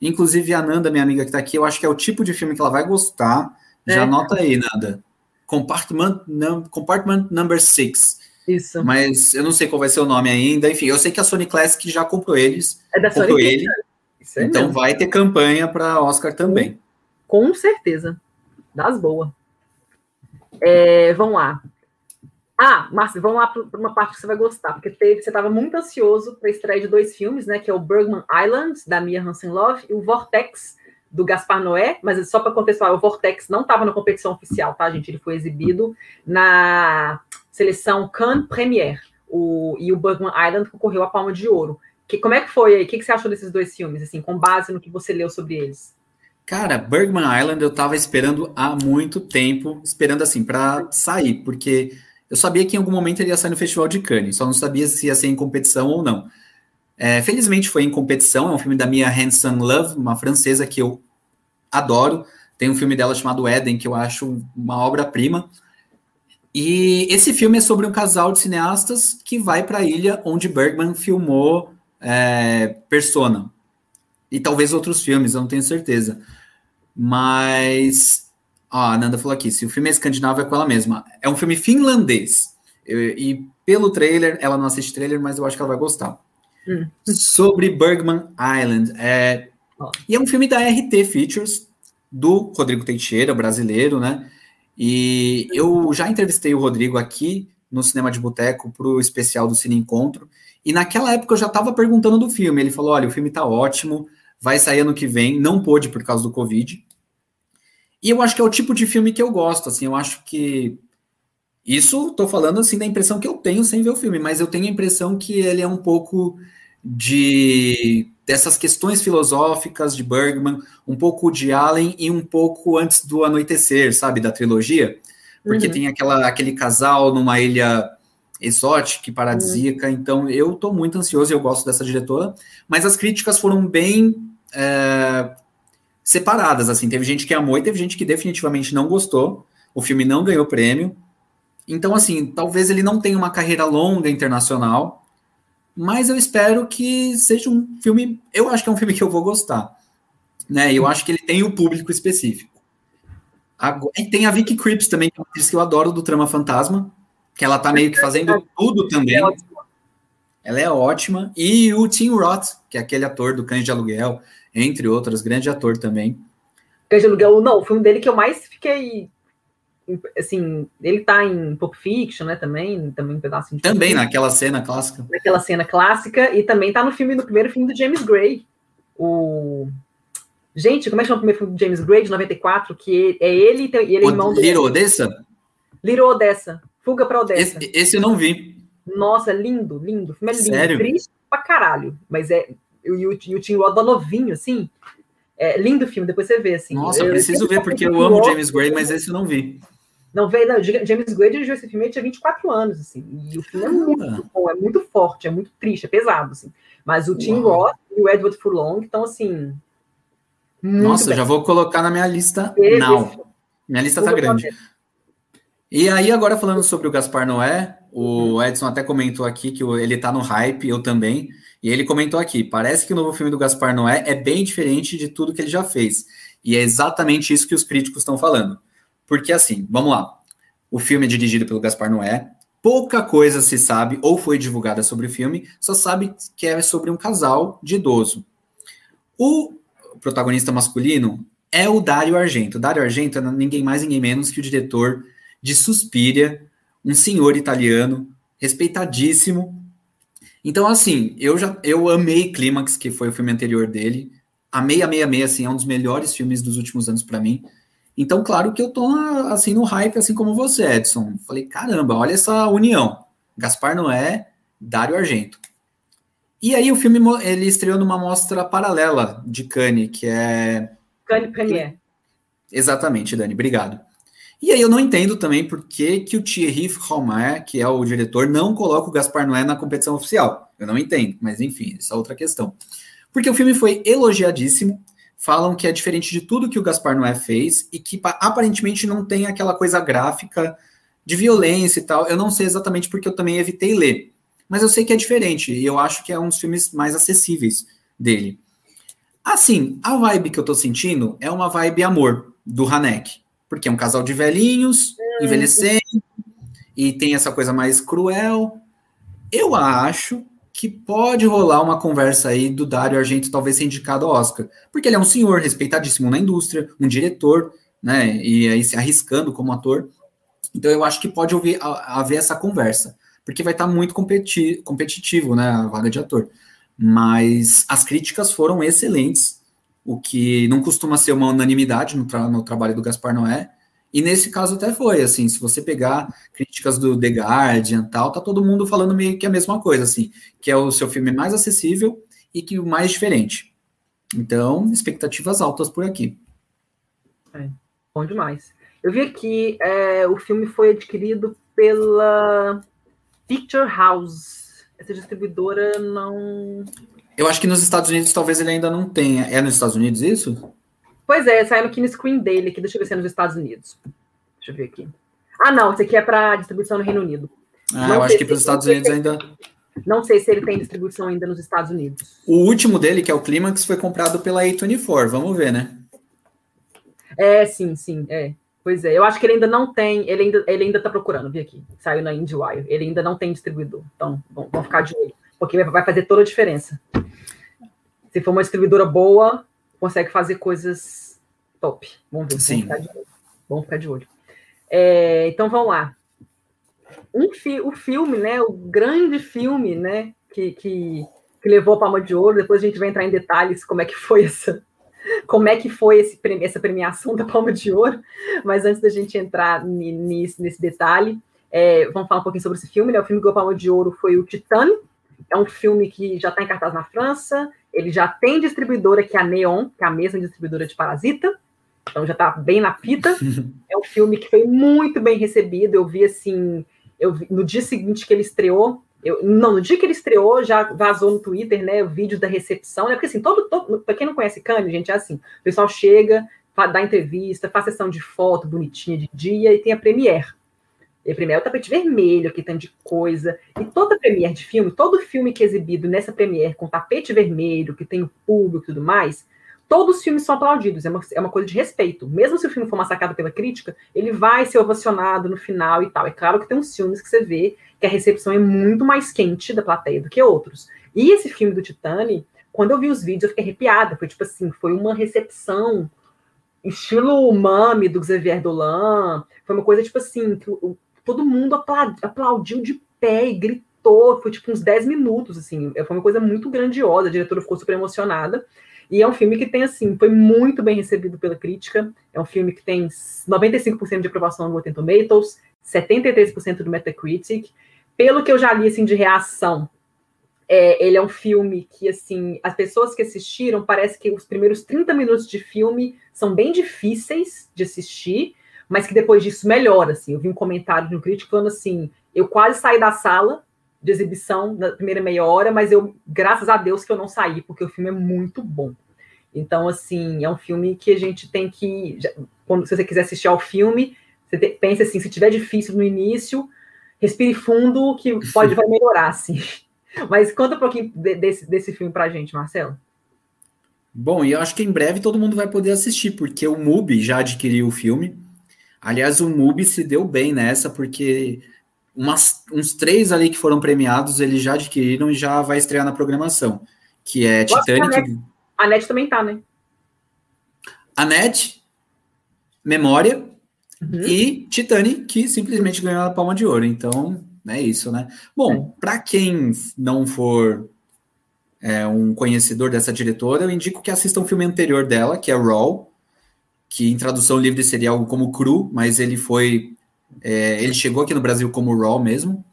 C: Inclusive, a Nanda, minha amiga que está aqui, eu acho que é o tipo de filme que ela vai gostar. É. Já anota aí, Nanda. Compartment, num, Compartment Number 6.
B: Isso.
C: Mas eu não sei qual vai ser o nome ainda. Enfim, eu sei que a Sony Classic já comprou eles.
B: É da Sony
C: ele. É então mesmo. vai ter campanha para Oscar também.
B: Com certeza. Das boas. É, vamos lá. Ah, Márcio, vamos lá para uma parte que você vai gostar, porque teve, você estava muito ansioso para a estreia de dois filmes, né? Que é o Bergman Island, da Mia Hansen Love, e o Vortex, do Gaspar Noé, mas só para contextual, o Vortex não estava na competição oficial, tá, gente? Ele foi exibido na seleção Cannes Premiere, o, e o Bergman Island concorreu a Palma de Ouro. Que, como é que foi aí? O que, que você achou desses dois filmes, assim, com base no que você leu sobre eles?
C: Cara, Bergman Island eu estava esperando há muito tempo, esperando assim, para sair, porque eu sabia que em algum momento ele ia sair no Festival de Cannes, só não sabia se ia ser em competição ou não. É, felizmente foi em competição, é um filme da Mia Hansen Love, uma francesa que eu adoro. Tem um filme dela chamado Eden, que eu acho uma obra-prima. E esse filme é sobre um casal de cineastas que vai para a ilha onde Bergman filmou é, Persona. E talvez outros filmes, eu não tenho certeza. Mas. Ó, a Nanda falou aqui: se o filme é escandinavo, é com ela mesma. É um filme finlandês. Eu, e pelo trailer, ela não assiste trailer, mas eu acho que ela vai gostar. Hum. Sobre Bergman Island. É, oh. E é um filme da RT Features, do Rodrigo Teixeira, brasileiro, né? E eu já entrevistei o Rodrigo aqui no Cinema de Boteco para o especial do Cine Encontro. E naquela época eu já estava perguntando do filme. Ele falou: olha, o filme está ótimo, vai sair ano que vem, não pôde por causa do Covid. E eu acho que é o tipo de filme que eu gosto, assim, eu acho que. Isso estou falando assim da impressão que eu tenho sem ver o filme, mas eu tenho a impressão que ele é um pouco de dessas questões filosóficas de Bergman, um pouco de Allen e um pouco antes do anoitecer, sabe, da trilogia, porque uhum. tem aquela, aquele casal numa ilha exótica e paradisíaca, uhum. então eu estou muito ansioso e eu gosto dessa diretora, mas as críticas foram bem é, separadas, assim, teve gente que amou e teve gente que definitivamente não gostou, o filme não ganhou prêmio, então, assim, talvez ele não tenha uma carreira longa internacional, mas eu espero que seja um filme. Eu acho que é um filme que eu vou gostar. Né? Eu acho que ele tem o público específico. Agora, e tem a Vicky Creeps também, que é que eu adoro do Trama Fantasma, que ela tá meio que fazendo tudo também. Ela é ótima. E o Tim Roth, que é aquele ator do Cães de Aluguel, entre outros, grande ator também.
B: Cães de Aluguel, não, o filme dele que eu mais fiquei assim, ele tá em Pulp Fiction, né, também, também um pedaço de
C: Também filme, naquela cena clássica.
B: Naquela cena clássica, e também tá no filme, no primeiro filme do James Gray, o... Gente, como é que chama o primeiro filme do James Gray, de 94, que é ele e ele é irmão
C: do... Little Odessa?
B: Little Odessa, Fuga pra Odessa.
C: Esse, esse, eu não vi.
B: Nossa, lindo, lindo, o filme é lindo, Sério? triste pra caralho, mas é... E o, e o Tim Roth novinho, assim, é lindo o filme, depois você vê, assim.
C: Nossa, eu preciso ver, porque eu amo James Gray, mas esse eu não vi.
B: Não veio, não, James Gray dirigiu esse filme, ele tinha 24 anos, assim, e o filme é muito bom, é muito forte, é muito triste, é pesado, assim. Mas o Tim Roth e o Edward Furlong estão, assim...
C: Nossa, bem. já vou colocar na minha lista não. Minha lista tá grande. E aí, agora falando sobre o Gaspar Noé, o Edson até comentou aqui que ele tá no hype, eu também, e ele comentou aqui, parece que o novo filme do Gaspar Noé é bem diferente de tudo que ele já fez. E é exatamente isso que os críticos estão falando. Porque assim, vamos lá. O filme é dirigido pelo Gaspar Noé. Pouca coisa se sabe ou foi divulgada sobre o filme, só sabe que é sobre um casal de idoso. O protagonista masculino é o Dario Argento. O Argento é ninguém mais, ninguém menos que o diretor de Suspiria, um senhor italiano, respeitadíssimo. Então, assim, eu já eu amei Clímax, que foi o filme anterior dele. Amei a 66, assim, é um dos melhores filmes dos últimos anos para mim. Então, claro que eu tô assim no hype, assim como você, Edson. Falei, caramba, olha essa união. Gaspar Noé, Dário Argento. E aí o filme ele estreou numa mostra paralela de Cannes, que é
B: Cannes Premiere.
C: Exatamente, Dani, obrigado. E aí eu não entendo também por que, que o Thierry Romain, que é o diretor, não coloca o Gaspar Noé na competição oficial. Eu não entendo, mas enfim, essa é outra questão. Porque o filme foi elogiadíssimo, falam que é diferente de tudo que o Gaspar Noé fez e que aparentemente não tem aquela coisa gráfica de violência e tal. Eu não sei exatamente porque eu também evitei ler, mas eu sei que é diferente e eu acho que é um dos filmes mais acessíveis dele. Assim, a vibe que eu tô sentindo é uma vibe amor do Hanek, porque é um casal de velhinhos, hum. envelhecendo, e tem essa coisa mais cruel. Eu acho que pode rolar uma conversa aí do Dario Argento talvez ser indicado ao Oscar, porque ele é um senhor respeitadíssimo na indústria, um diretor, né, e aí se arriscando como ator. Então eu acho que pode haver, haver essa conversa, porque vai estar muito competi competitivo, né, a vaga de ator. Mas as críticas foram excelentes, o que não costuma ser uma unanimidade no, tra no trabalho do Gaspar Noé, e nesse caso até foi, assim, se você pegar críticas do The Guardian tal, tá todo mundo falando meio que a mesma coisa, assim, que é o seu filme mais acessível e que o mais diferente. Então, expectativas altas por aqui.
B: É, bom demais. Eu vi aqui, é, o filme foi adquirido pela Picture House. Essa distribuidora não.
C: Eu acho que nos Estados Unidos talvez ele ainda não tenha. É nos Estados Unidos isso?
B: Pois é, saiu no Kine Screen dele, aqui, deixa eu ver se é nos Estados Unidos. Deixa eu ver aqui. Ah, não, esse aqui é para distribuição no Reino Unido.
C: Ah, não eu acho que para os Estados Unidos ainda.
B: Não sei se ele tem distribuição ainda nos Estados Unidos.
C: O último dele, que é o Clímax, foi comprado pela A24. Vamos ver, né?
B: É, sim, sim, é. Pois é, eu acho que ele ainda não tem, ele ainda, ele ainda tá procurando, vi aqui, saiu na IndieWire, ele ainda não tem distribuidor, então vamos ficar de olho, porque vai fazer toda a diferença. Se for uma distribuidora boa, consegue fazer coisas top. Vamos ver,
C: Sim.
B: vamos ficar de olho. Vamos ficar de olho. É, então vamos lá. Um fi, o filme, né, o grande filme, né, que, que, que levou a Palma de Ouro, depois a gente vai entrar em detalhes como é que foi essa, como é que foi esse, essa premiação da Palma de Ouro, mas antes da gente entrar nisso, nesse detalhe, é, vamos falar um pouquinho sobre esse filme. Né? O filme que ganhou a Palma de Ouro foi o Titane, é um filme que já está em cartaz na França, ele já tem distribuidora que é a Neon, que é a mesma distribuidora de Parasita, então já está bem na fita. <laughs> É um filme que foi muito bem recebido, eu vi assim, eu vi, no dia seguinte que ele estreou, eu, não, no dia que ele estreou, já vazou no Twitter, né, o vídeo da recepção, né, porque assim, todo, todo para quem não conhece Cannes, gente, é assim, o pessoal chega, dá entrevista, faz sessão de foto bonitinha de dia e tem a premiere. A premiere é o tapete vermelho, que tem de coisa, e toda premiere de filme, todo filme que é exibido nessa premiere com tapete vermelho, que tem o público e tudo mais, todos os filmes são aplaudidos, é uma, é uma coisa de respeito. Mesmo se o filme for massacrado pela crítica, ele vai ser ovacionado no final e tal. É claro que tem uns filmes que você vê que a recepção é muito mais quente da plateia do que outros. E esse filme do Titane, quando eu vi os vídeos, eu fiquei arrepiada. Foi tipo assim, foi uma recepção estilo Mami do Xavier Dolan. Foi uma coisa tipo assim, que todo mundo aplaudiu de pé e gritou. Foi tipo uns 10 minutos, assim. Foi uma coisa muito grandiosa. A diretora ficou super emocionada. E é um filme que tem, assim, foi muito bem recebido pela crítica. É um filme que tem 95% de aprovação no Rotten Tomatoes, 73% do Metacritic. Pelo que eu já li, assim, de reação, é, ele é um filme que, assim, as pessoas que assistiram, parece que os primeiros 30 minutos de filme são bem difíceis de assistir, mas que depois disso melhora, assim. Eu vi um comentário de um crítico falando assim, eu quase saí da sala de exibição na primeira meia hora, mas eu, graças a Deus que eu não saí, porque o filme é muito bom. Então, assim, é um filme que a gente tem que, quando se você quiser assistir ao filme, você te, pensa assim, se tiver difícil no início, respire fundo, que pode vai melhorar, assim. <laughs> Mas conta um pouquinho de, desse, desse filme pra gente, Marcelo.
C: Bom, e eu acho que em breve todo mundo vai poder assistir, porque o MUBI já adquiriu o filme. Aliás, o MUBI se deu bem nessa, porque umas, uns três ali que foram premiados, eles já adquiriram e já vai estrear na programação, que é Titanic.
B: A Net, a Net também tá, né?
C: A Net, Memória uhum. e Titanic, que simplesmente ganhou a palma de ouro. Então, é isso, né? Bom, é. para quem não for é, um conhecedor dessa diretora, eu indico que assista um filme anterior dela, que é Raw, que em tradução livre seria algo como cru, mas ele foi é, ele chegou aqui no Brasil como Raw mesmo.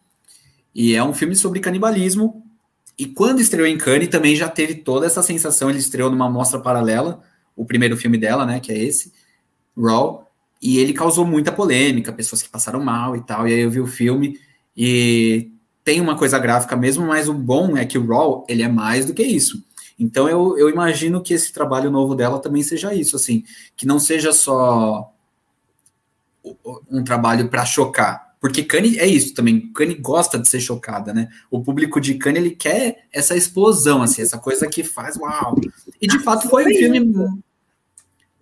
C: E é um filme sobre canibalismo. E quando estreou em Cannes também já teve toda essa sensação. Ele estreou numa mostra paralela, o primeiro filme dela, né? Que é esse, Raw. E ele causou muita polêmica, pessoas que passaram mal e tal. E aí eu vi o filme e tem uma coisa gráfica mesmo, mas o bom é que o Raw, ele é mais do que isso. Então eu, eu imagino que esse trabalho novo dela também seja isso, assim, que não seja só um trabalho para chocar. Porque Kanye é isso também. Kanye gosta de ser chocada, né? O público de Kanye ele quer essa explosão, assim, essa coisa que faz uau. E de fato foi o filme.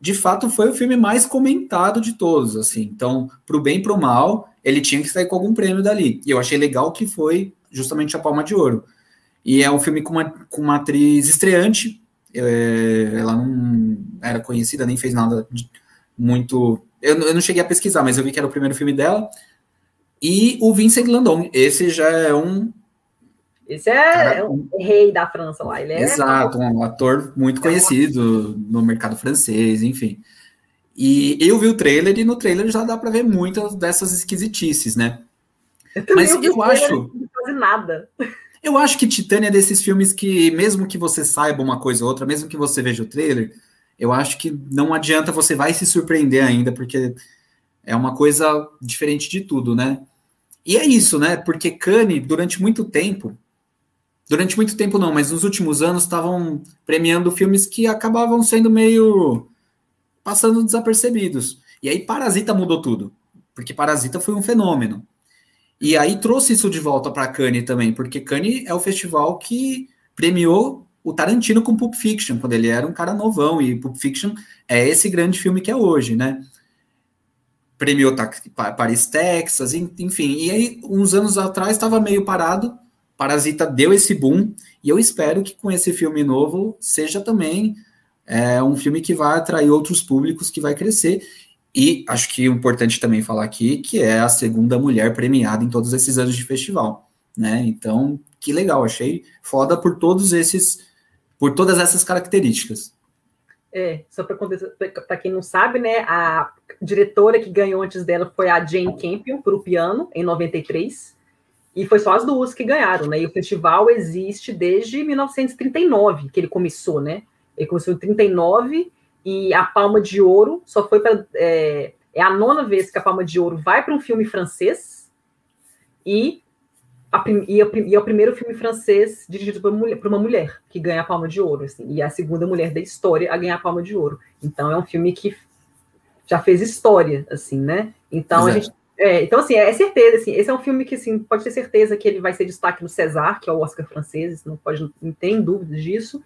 C: De fato foi o filme mais comentado de todos, assim. Então, pro bem e pro mal, ele tinha que sair com algum prêmio dali. E eu achei legal que foi justamente a Palma de Ouro. E é um filme com uma, com uma atriz estreante. É, ela não era conhecida, nem fez nada de, muito eu, eu não cheguei a pesquisar, mas eu vi que era o primeiro filme dela. E o Vincent Landon, esse já é um.
B: Esse é, é um rei da França lá. Ele é
C: Exato, um ator muito conhecido no mercado francês, enfim. E eu vi o trailer e no trailer já dá para ver muitas dessas esquisitices, né?
B: Eu Mas eu acho. Não fazer nada.
C: Eu acho que Titânia é desses filmes que, mesmo que você saiba uma coisa ou outra, mesmo que você veja o trailer, eu acho que não adianta, você vai se surpreender ainda, porque é uma coisa diferente de tudo, né? E é isso, né? Porque Cannes, durante muito tempo, durante muito tempo não, mas nos últimos anos estavam premiando filmes que acabavam sendo meio passando desapercebidos. E aí Parasita mudou tudo. porque Parasita foi um fenômeno. E aí trouxe isso de volta para Cannes também, porque Cannes é o festival que premiou o Tarantino com Pulp Fiction, quando ele era um cara novão, e Pulp Fiction é esse grande filme que é hoje, né? Premiou Paris, Texas, enfim. E aí, uns anos atrás, estava meio parado, Parasita deu esse boom, e eu espero que com esse filme novo seja também é, um filme que vai atrair outros públicos, que vai crescer. E acho que é importante também falar aqui que é a segunda mulher premiada em todos esses anos de festival, né? Então, que legal, achei foda por todos esses, por todas essas características.
B: É, só para quem não sabe, né, a diretora que ganhou antes dela foi a Jane Campion, para o piano, em 93, e foi só as duas que ganharam, né, e o festival existe desde 1939, que ele começou, né, ele começou em 39, e a Palma de Ouro só foi para. É, é, a nona vez que a Palma de Ouro vai para um filme francês e, a, e, a, e é o primeiro filme francês dirigido por uma mulher, por uma mulher que ganha a Palma de Ouro, assim, e é a segunda mulher da história a ganhar a Palma de Ouro. Então é um filme que já fez história, assim, né? Então Exato. a gente é, então, assim, é, certeza, assim, esse é um filme que, assim, pode ter certeza que ele vai ser destaque no César, que é o Oscar francês, não pode, não tem dúvidas disso.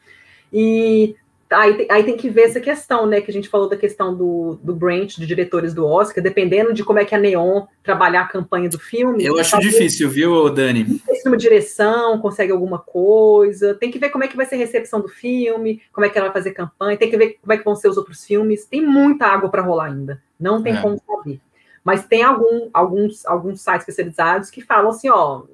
B: E Aí, aí, tem que ver essa questão, né? Que a gente falou da questão do, do branch de diretores do Oscar, dependendo de como é que a Neon trabalhar a campanha do filme.
C: Eu acho difícil, viu, Dani?
B: Se uma direção consegue alguma coisa, tem que ver como é que vai ser a recepção do filme, como é que ela vai fazer campanha, tem que ver como é que vão ser os outros filmes. Tem muita água para rolar ainda, não tem é. como saber. Mas tem algum, alguns, alguns sites especializados que falam assim, ó,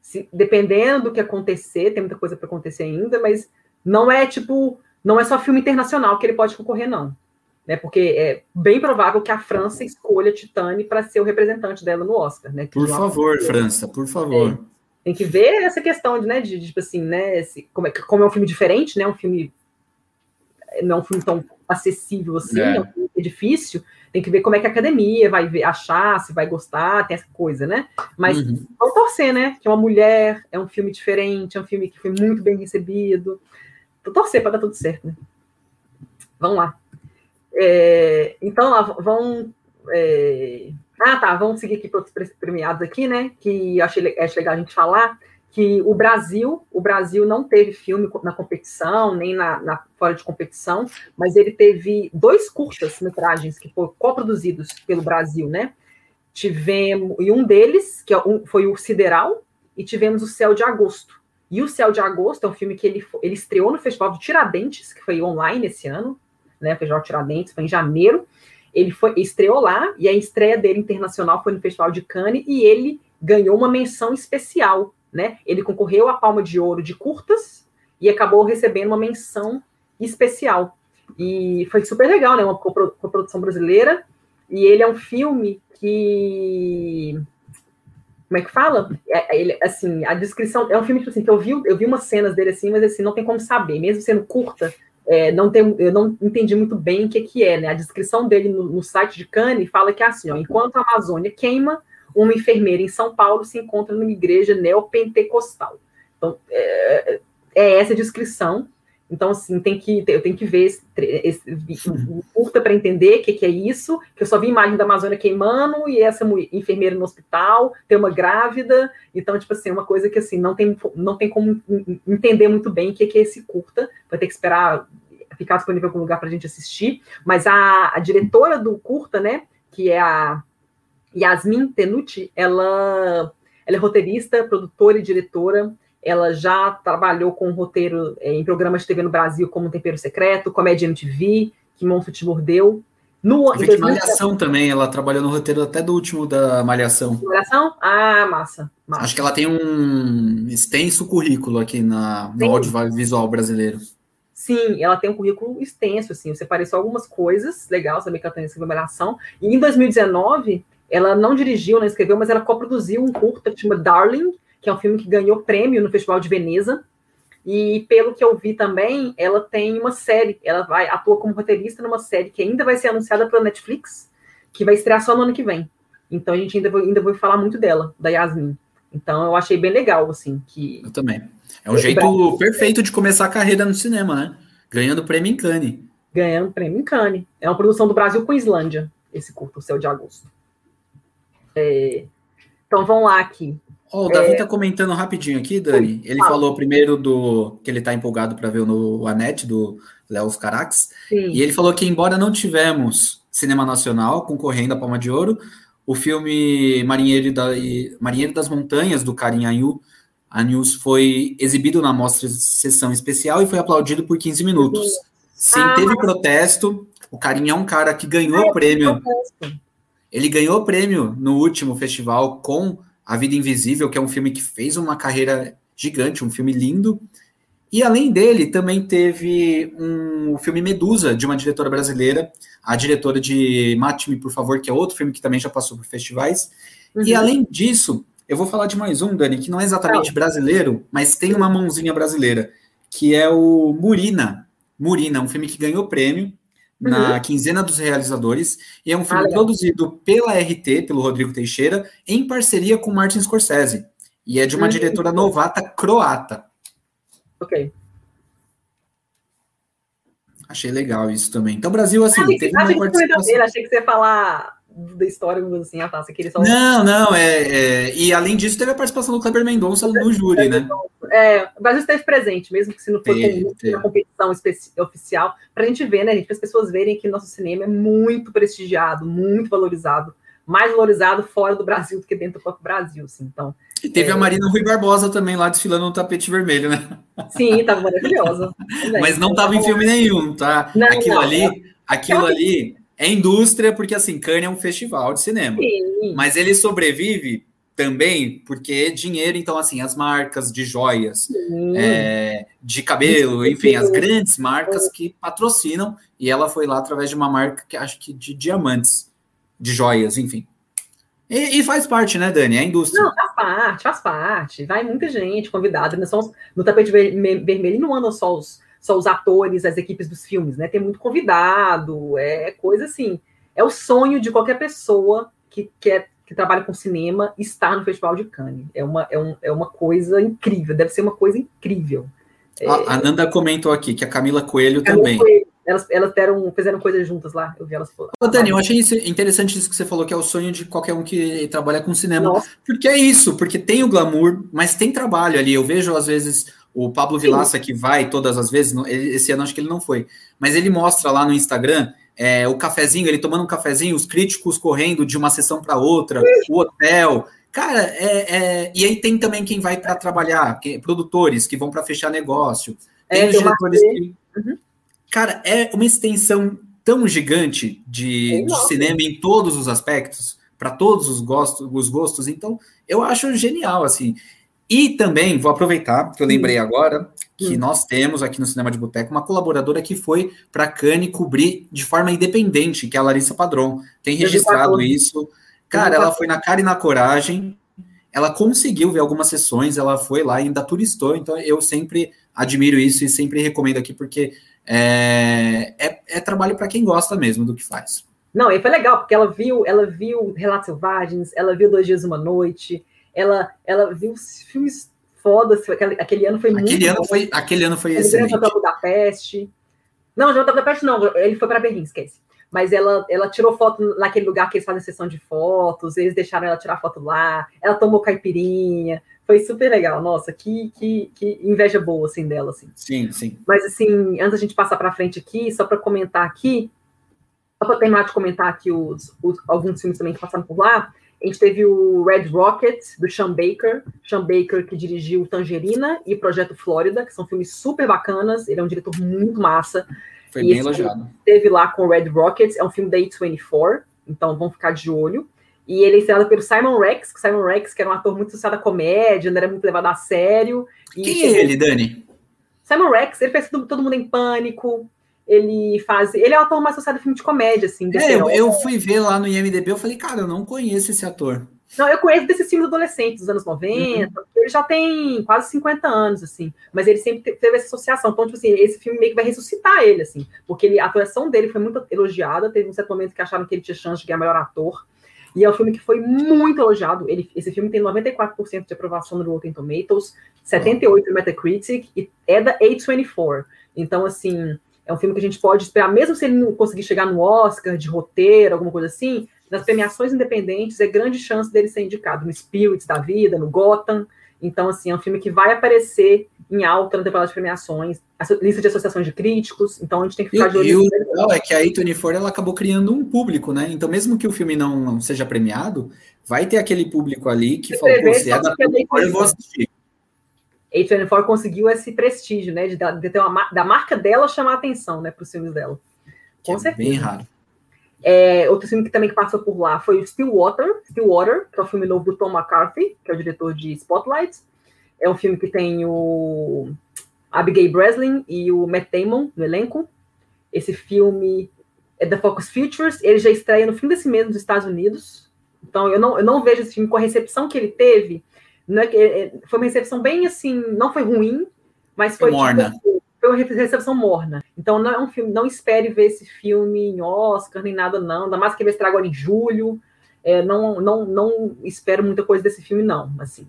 B: se, dependendo do que acontecer, tem muita coisa para acontecer ainda, mas não é tipo não é só filme internacional que ele pode concorrer, não. Né, porque é bem provável que a França escolha Titane para ser o representante dela no Oscar. Né,
C: por favor, França, por favor. É,
B: tem que ver essa questão de, né, de, de tipo assim, né, esse, como, é, como é um filme diferente, né, um filme não é um filme tão acessível assim, é. é um filme difícil, tem que ver como é que a academia vai ver, achar, se vai gostar, tem essa coisa, né? Mas uhum. vamos torcer, né? Que é uma mulher, é um filme diferente, é um filme que foi muito bem recebido. Torcer para dar tudo certo, né? Vamos lá. É, então, lá, vão. É, ah, tá. Vamos seguir aqui para outros premiados aqui, né? Que achei, acho legal a gente falar que o Brasil, o Brasil não teve filme na competição, nem na, na fora de competição, mas ele teve dois curtas-metragens que foram coproduzidos pelo Brasil, né? Tivemos, e um deles, que é foi o Sideral, e tivemos o Céu de Agosto, e O Céu de Agosto é um filme que ele, ele estreou no Festival de Tiradentes, que foi online esse ano, né? O Festival de Tiradentes foi em janeiro. Ele foi estreou lá e a estreia dele internacional foi no Festival de Cannes e ele ganhou uma menção especial, né? Ele concorreu à Palma de Ouro de curtas e acabou recebendo uma menção especial. E foi super legal, né? Uma coprodução brasileira. E ele é um filme que como é que fala? É, é, ele, assim, a descrição é um filme tipo assim, que eu vi, eu vi umas cenas dele assim, mas assim, não tem como saber, mesmo sendo curta, é, não tem, eu não entendi muito bem o que, que é, né? A descrição dele no, no site de Cannes fala que é assim, ó, enquanto a Amazônia queima, uma enfermeira em São Paulo se encontra numa igreja neopentecostal. Então, é, é essa a descrição então, assim, tem que, eu tenho que ver esse, esse curta para entender o que, que, é isso, que eu só vi imagem da Amazônia queimando e essa enfermeira no hospital, ter uma grávida, então, tipo assim, uma coisa que, assim, não tem, não tem como entender muito bem o que, que é esse curta, vai ter que esperar ficar disponível em algum lugar para a gente assistir, mas a, a, diretora do curta, né, que é a Yasmin Tenuti, ela, ela é roteirista, produtora e diretora, ela já trabalhou com roteiro é, em programas de TV no Brasil, como Tempero Secreto, Comédia MTV, Que Monstro Te Mordeu.
C: No, em Malhação também, ela trabalhou no roteiro até do último da Malhação.
B: Malhação? Ah, massa, massa.
C: Acho que ela tem um extenso currículo aqui na, no audiovisual brasileiro.
B: Sim, ela tem um currículo extenso, assim. Eu separei só algumas coisas, legal saber que ela tem essa Malhação. E em 2019, ela não dirigiu, não escreveu, mas ela coproduziu um curta que chama Darling, que é um filme que ganhou prêmio no Festival de Veneza. E pelo que eu vi também, ela tem uma série, ela vai atua como roteirista numa série que ainda vai ser anunciada pela Netflix, que vai estrear só no ano que vem. Então a gente ainda vai, ainda vai falar muito dela, da Yasmin. Então eu achei bem legal, assim, que.
C: Eu também. É um jeito perfeito de começar a carreira no cinema, né? Ganhando prêmio em Cannes.
B: Ganhando prêmio em Cannes. É uma produção do Brasil com Islândia, esse curto, o Céu de Agosto. É, então vamos lá aqui.
C: Oh, o Davi está é... comentando rapidinho aqui, Dani. Ele Fala. falou primeiro do que ele está empolgado para ver no Anete, do Léo Carax. E ele falou que, embora não tivemos cinema nacional concorrendo à Palma de Ouro, o filme Marinheiro, da, Marinheiro das Montanhas, do Karim Anhu, Anhus, foi exibido na mostra de sessão especial e foi aplaudido por 15 minutos. Sim, ah, teve protesto. O Karim é um cara que ganhou o prêmio. Ele ganhou prêmio no último festival com A Vida Invisível, que é um filme que fez uma carreira gigante, um filme lindo. E além dele, também teve um filme Medusa, de uma diretora brasileira, a diretora de Mate-me, por favor, que é outro filme que também já passou por festivais. Uhum. E além disso, eu vou falar de mais um, Dani, que não é exatamente brasileiro, mas tem uma mãozinha brasileira, que é o Murina. Murina, um filme que ganhou prêmio na uhum. quinzena dos realizadores, e é um filme ah, produzido pela RT, pelo Rodrigo Teixeira, em parceria com Martin Scorsese. E é de uma uhum. diretora novata croata.
B: Ok.
C: Achei legal isso também. Então, Brasil, assim, ah, teve
B: uma participação... Achei que você ia falar da história, assim, ah, tá, você queria só...
C: Não, não, é, é, E além disso, teve a participação do Kleber Mendonça no júri, né?
B: É, o Brasil esteve presente, mesmo que se não for uma competição oficial, para a gente ver, né, gente, para as pessoas verem que nosso cinema é muito prestigiado, muito valorizado, mais valorizado fora do Brasil do que dentro do próprio Brasil, assim, então...
C: E teve é... a Marina Rui Barbosa também lá desfilando no tapete vermelho, né?
B: Sim, estava maravilhosa. <laughs>
C: Mas não estava em filme nenhum, tá? Não, aquilo não, ali, aquilo ali é indústria, porque assim, Cannes é um festival de cinema. Sim. Mas ele sobrevive também porque é dinheiro, então, assim, as marcas de joias, é, de cabelo, enfim, as grandes marcas que patrocinam, e ela foi lá através de uma marca que acho que de diamantes, de joias, enfim. E, e, faz parte, né, Dani? É a indústria.
B: Não, faz parte, faz parte. Vai muita gente convidada. Né? no tapete vermelho não andam só os só os atores, as equipes dos filmes, né? Tem muito convidado, é coisa assim. É o sonho de qualquer pessoa que quer que trabalha com cinema estar no Festival de Cannes. É uma, é, um, é uma coisa incrível, deve ser uma coisa incrível.
C: É... A Nanda comentou aqui que a Camila Coelho Camila também. Coelho,
B: elas, elas deram, fizeram coisas juntas lá, eu vi elas
C: Ô, Dani, eu achei isso, interessante isso que você falou, que é o sonho de qualquer um que trabalha com cinema. Nossa. Porque é isso, porque tem o glamour, mas tem trabalho ali. Eu vejo, às vezes, o Pablo Vilaça, que vai todas as vezes, esse ano acho que ele não foi, mas ele mostra lá no Instagram é, o cafezinho, ele tomando um cafezinho, os críticos correndo de uma sessão para outra, o hotel. Cara, é, é, e aí tem também quem vai para trabalhar, que, produtores que vão para fechar negócio. Tem é, os diretores que. Uhum. Cara, é uma extensão tão gigante de, de cinema em todos os aspectos, para todos os gostos, os gostos. Então, eu acho genial, assim. E também vou aproveitar, que eu lembrei hum. agora, que hum. nós temos aqui no Cinema de Boteco uma colaboradora que foi para Cannes cobrir de forma independente, que é a Larissa Padron. Tem registrado isso. Cara, ela foi na cara e na coragem. Ela conseguiu ver algumas sessões, ela foi lá e ainda turistou. Então eu sempre admiro isso e sempre recomendo aqui, porque é, é, é trabalho para quem gosta mesmo do que faz.
B: Não, e foi legal, porque ela viu, ela viu Relatos Selvagens, ela viu Dois Dias Uma Noite, ela, ela viu filmes fodas. Aquele, aquele ano foi
C: aquele
B: muito.
C: Ano foi, aquele ano foi excelente.
B: Ele da Peste. Não, já da Peste não, ele foi para Berlim, esquece. Mas ela, ela tirou foto naquele lugar que eles fazem sessão de fotos, eles deixaram ela tirar foto lá, ela tomou caipirinha, foi super legal. Nossa, que, que, que inveja boa, assim, dela, assim.
C: Sim, sim.
B: Mas, assim, antes da gente passar para frente aqui, só para comentar aqui, só para terminar de comentar aqui os, os, alguns filmes também que passaram por lá, a gente teve o Red Rocket, do Sean Baker. Sean Baker, que dirigiu Tangerina e Projeto Flórida, que são filmes super bacanas. Ele é um diretor muito massa.
C: Foi e bem elogiado.
B: Teve lá com o Red Rocket, é um filme da A24, então vão ficar de olho. E ele é estrelado pelo Simon Rex, que Simon Rex, que era um ator muito associado à comédia, não era muito levado a sério.
C: Quem é ele, Dani?
B: Simon Rex, ele fez Todo Mundo em Pânico, ele faz. Ele é o ator mais associado a filme de comédia, assim.
C: É, eu, eu, fui ver lá no IMDB, eu falei, cara, eu não conheço esse ator.
B: Não, eu conheço desses filmes adolescentes dos anos 90, uhum. ele já tem quase 50 anos, assim, mas ele sempre teve essa associação. Então, tipo assim, esse filme meio que vai ressuscitar ele, assim, porque ele, a atuação dele foi muito elogiada, teve um certo momento que acharam que ele tinha chance de ganhar melhor ator. E é um filme que foi muito elogiado. Ele, esse filme tem 94% de aprovação no Rotten Tomatoes, 78% no Metacritic, e é da A24. Então, assim, é um filme que a gente pode esperar, mesmo se ele não conseguir chegar no Oscar de roteiro, alguma coisa assim, nas premiações independentes, é grande chance dele ser indicado no Spirits da vida, no Gotham. Então, assim, é um filme que vai aparecer em alta na temporada de premiações, lista de associações de críticos, então a gente tem que ficar
C: de olho. E o legal é que a A24 ela acabou criando um público, né? Então, mesmo que o filme não, não seja premiado, vai ter aquele público ali que fala, pô, se é da A24, eu vou assistir.
B: A24 conseguiu esse prestígio, né? De, de ter uma da marca dela chamar atenção, né, para os filmes dela.
C: Com que certeza. É bem raro.
B: É, outro filme que também passou por lá foi o Stillwater, Stillwater, que é o filme novo do Tom McCarthy, que é o diretor de Spotlight. É um filme que tem o Abigail Breslin e o Matt Damon no elenco. Esse filme é da Focus Features, ele já estreia no fim desse mês nos Estados Unidos. Então eu não, eu não vejo esse filme com a recepção que ele teve. Não é que, foi uma recepção bem assim, não foi ruim, mas foi.
C: Morna.
B: Tipo, foi uma recepção morna. Então não é um filme, não espere ver esse filme em Oscar nem nada, não. Ainda mais que vai estrear agora em julho. É, não, não, não espero muita coisa desse filme, não. Assim.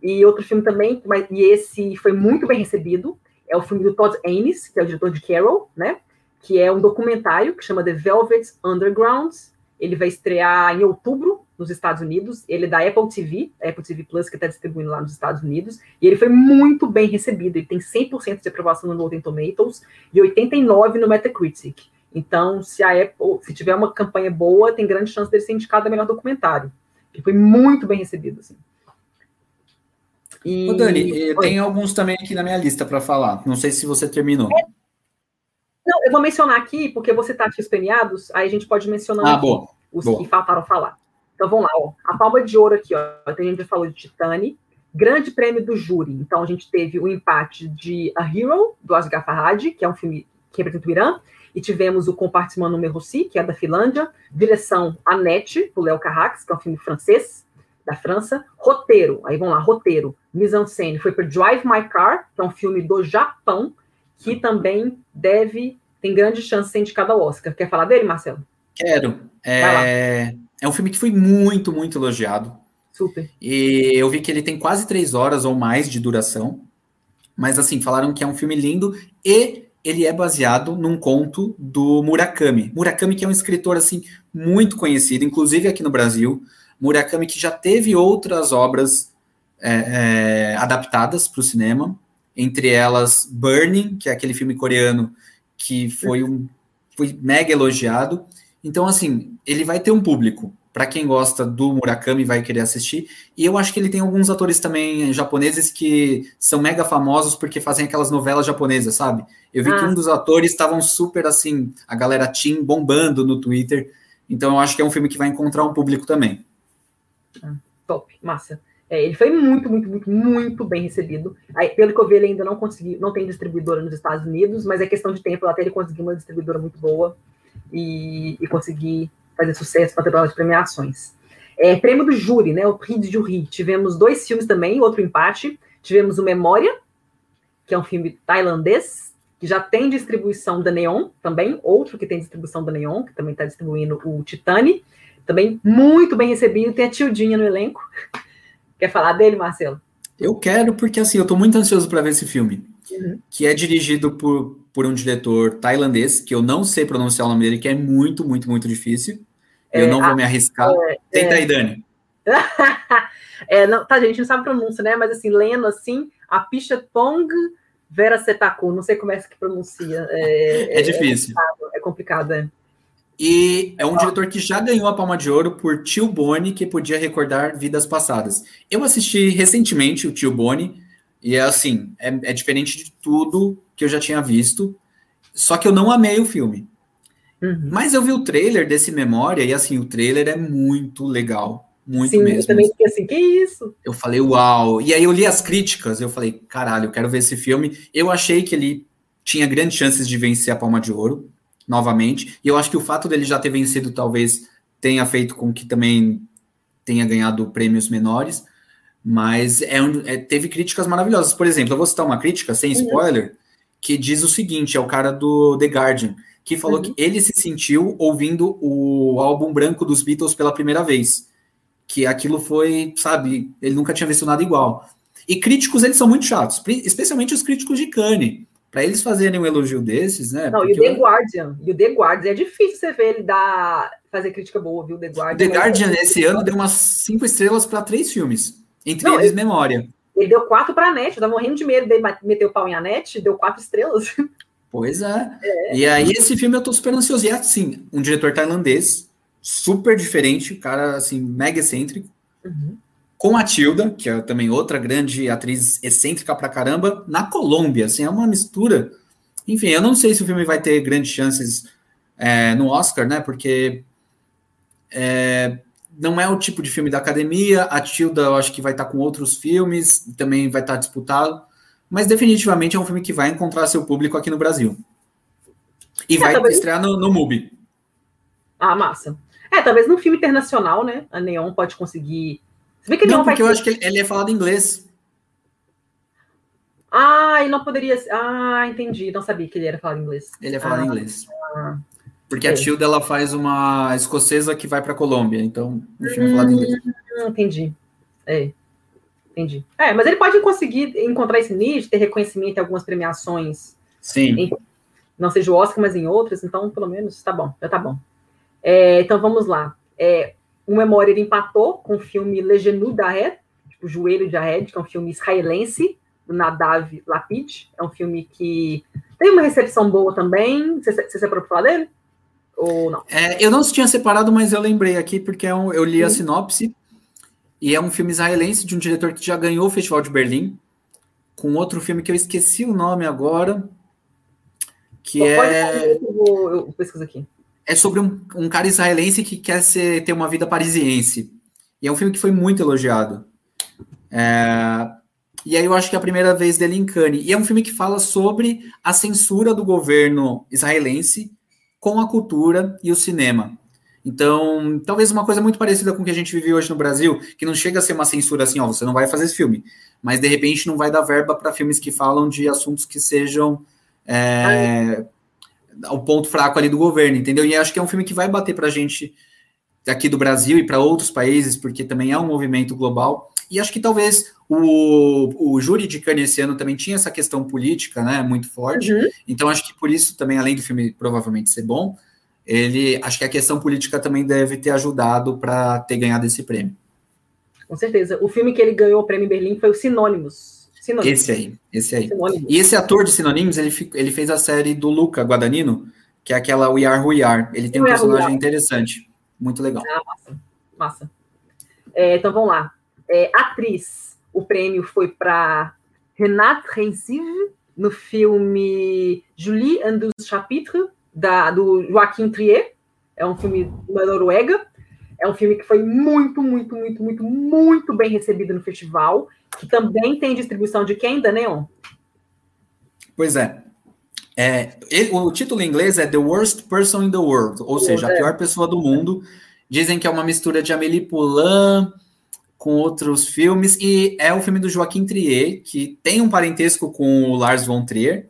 B: E outro filme também, mas, e esse foi muito bem recebido, é o filme do Todd Ames, que é o diretor de Carol, né? Que é um documentário que chama The Velvet Underground. Ele vai estrear em outubro nos Estados Unidos. Ele é da Apple TV, Apple TV Plus, que está distribuindo lá nos Estados Unidos. E ele foi muito bem recebido. Ele tem 100% de aprovação no Rotten Tomatoes e 89% no Metacritic. Então, se a Apple, se tiver uma campanha boa, tem grande chance dele ser indicado a melhor documentário. Ele foi muito bem recebido, assim.
C: E... Ô Dani, tem alguns também aqui na minha lista para falar. Não sei se você terminou. É...
B: Não, eu vou mencionar aqui, porque você está aqui os premiados, aí a gente pode mencionar
C: ah, boa.
B: os
C: boa.
B: que faltaram falar. Então vamos lá, ó. A palma de ouro aqui, ó. Tem gente que falou de Titane, grande prêmio do júri. Então a gente teve o empate de A Hero, do Asghar Farhadi, que é um filme que representa o Irã, e tivemos o Compartiment Numéro Si, que é da Finlândia, direção Annette, do Léo Carrax, que é um filme francês, da França, roteiro, aí vamos lá, roteiro, mise-en-scène, foi para Drive My Car, que é um filme do Japão, que também deve, tem grande chance de ser indicado ao Oscar. Quer falar dele, Marcelo?
C: Quero. É... É um filme que foi muito, muito elogiado.
B: Super.
C: E eu vi que ele tem quase três horas ou mais de duração. Mas, assim, falaram que é um filme lindo e ele é baseado num conto do Murakami. Murakami, que é um escritor, assim, muito conhecido, inclusive aqui no Brasil. Murakami, que já teve outras obras é, é, adaptadas para o cinema, entre elas Burning, que é aquele filme coreano que foi um foi mega elogiado, então, assim, ele vai ter um público. Para quem gosta do Murakami, vai querer assistir. E eu acho que ele tem alguns atores também japoneses que são mega famosos porque fazem aquelas novelas japonesas, sabe? Eu vi ah. que um dos atores estavam super assim, a galera Team bombando no Twitter. Então, eu acho que é um filme que vai encontrar um público também.
B: Top, massa. É, ele foi muito, muito, muito, muito bem recebido. Aí, pelo que eu vi, ele ainda não conseguiu, não tem distribuidora nos Estados Unidos, mas é questão de tempo até ele conseguir uma distribuidora muito boa e, e conseguir fazer sucesso para temporada de premiações. É, prêmio do júri, né? O Prix du Jury. Tivemos dois filmes também, outro empate. Tivemos o Memória, que é um filme tailandês, que já tem distribuição da Neon também, outro que tem distribuição da Neon, que também está distribuindo o Titane, também muito bem recebido, tem a Tildinha no elenco. Quer falar dele, Marcelo?
C: Eu quero, porque assim, eu estou muito ansioso para ver esse filme, uhum. que é dirigido por por um diretor tailandês, que eu não sei pronunciar o nome dele, que é muito, muito, muito difícil. É, eu não vou me arriscar. É, Tenta aí, Dani. <laughs>
B: é, não, tá, gente, não sabe pronúncia, né? Mas assim, lendo assim, a picha Pong Vera Setaku, não sei como é que pronuncia.
C: É, <laughs> é difícil.
B: É complicado, é complicado, é.
C: E é um diretor que já ganhou a Palma de Ouro por Tio Boni, que podia recordar vidas passadas. Eu assisti recentemente o Tio Boni, e é assim, é, é diferente de tudo que eu já tinha visto, só que eu não amei o filme. Uhum. Mas eu vi o trailer desse Memória e assim, o trailer é muito legal. Muito Sim, mesmo. Eu
B: também fiquei assim, que isso?
C: Eu falei, uau. E aí eu li as críticas, eu falei, caralho, eu quero ver esse filme. Eu achei que ele tinha grandes chances de vencer a Palma de Ouro, novamente. E eu acho que o fato dele já ter vencido talvez tenha feito com que também tenha ganhado prêmios menores. Mas é, um, é teve críticas maravilhosas. Por exemplo, eu vou citar uma crítica, sem uhum. spoiler, que diz o seguinte: é o cara do The Guardian, que falou uhum. que ele se sentiu ouvindo o álbum branco dos Beatles pela primeira vez. Que aquilo foi, sabe, ele nunca tinha visto nada igual. E críticos, eles são muito chatos, especialmente os críticos de Cannes. Para eles fazerem um elogio desses, né?
B: Não, e o The eu... Guardian, e o The Guardian, é difícil você ver ele dar fazer crítica boa, viu? The Guardian.
C: The Guardian, esse ano, deu umas cinco estrelas para três filmes. Entre Não, eles, ele, Memória.
B: Ele deu quatro para a NET. Eu tava morrendo de medo dele meter o pau em a NET, deu quatro estrelas.
C: Pois é. <laughs> é. E aí, esse filme eu tô super ansioso. E assim, um diretor tailandês, super diferente, o cara, assim, mega excêntrico. Uhum. Com a Tilda, que é também outra grande atriz excêntrica pra caramba, na Colômbia, assim, é uma mistura. Enfim, eu não sei se o filme vai ter grandes chances é, no Oscar, né? Porque é, não é o tipo de filme da academia. A Tilda, eu acho que vai estar com outros filmes, também vai estar disputado. Mas definitivamente é um filme que vai encontrar seu público aqui no Brasil. E é, vai talvez... estrear no, no MUBI.
B: Ah, massa. É, talvez num filme internacional, né? A Neon pode conseguir.
C: Você vê que não, porque eu acho que ele, ele é falado em inglês.
B: Ah, e não poderia. Ah, entendi. Não sabia que ele era falado em inglês.
C: Ele é falado ah, em inglês. Ah. Porque a Tilda ela faz uma escocesa que vai para Colômbia, então o filme é falado em inglês.
B: Hum, entendi. É. Entendi. É, mas ele pode conseguir encontrar esse nicho, ter reconhecimento em algumas premiações.
C: Sim.
B: Em, não seja o Oscar, mas em outras, então pelo menos tá bom, já tá bom. É, então vamos lá. É, o Memória ele empatou com o filme Le Genou d'Arrêt, tipo Joelho de Arrêt, que é um filme israelense, do Nadav Lapid. É um filme que tem uma recepção boa também. Você, você separou para falar dele? Ou não?
C: É, eu não tinha separado, mas eu lembrei aqui porque eu, é eu li Sim. a sinopse. E é um filme israelense de um diretor que já ganhou o Festival de Berlim, com outro filme que eu esqueci o nome agora, que Pô, é. Eu, vou, eu pesquiso aqui. É sobre um, um cara israelense que quer ser, ter uma vida parisiense. E é um filme que foi muito elogiado. É, e aí eu acho que é a primeira vez dele em Cannes. E é um filme que fala sobre a censura do governo israelense com a cultura e o cinema. Então, talvez uma coisa muito parecida com o que a gente vive hoje no Brasil, que não chega a ser uma censura assim, ó, você não vai fazer esse filme, mas de repente não vai dar verba para filmes que falam de assuntos que sejam é, o ponto fraco ali do governo, entendeu? E acho que é um filme que vai bater para a gente aqui do Brasil e para outros países, porque também é um movimento global. E acho que talvez o, o júri de Cannes esse ano também tinha essa questão política, né, muito forte. Uhum. Então acho que por isso também, além do filme provavelmente ser bom, ele acho que a questão política também deve ter ajudado para ter ganhado esse prêmio.
B: Com certeza. O filme que ele ganhou o prêmio em Berlim foi o Sinônimos.
C: Sinônimos. Esse aí, esse aí. Sinônimos. E esse ator de Sinônimos, ele, ele fez a série do Luca Guadagnino, que é aquela We Are Who We Are. Ele tem um personagem interessante, muito legal.
B: Ah, massa, massa. É, então vamos lá. É, atriz, o prêmio foi para Renate Reinsve, no filme Julie and dos Chapitres, da, do Joaquim Trier, é um filme da Noruega, é um filme que foi muito, muito, muito, muito, muito bem recebido no festival, que também tem distribuição de quem, da Neon?
C: Pois é. é ele, o título em inglês é The Worst Person in the World, ou seja, a pior pessoa do mundo. Dizem que é uma mistura de Amélie Poulain com outros filmes, e é o filme do Joaquim Trier, que tem um parentesco com o Lars von Trier,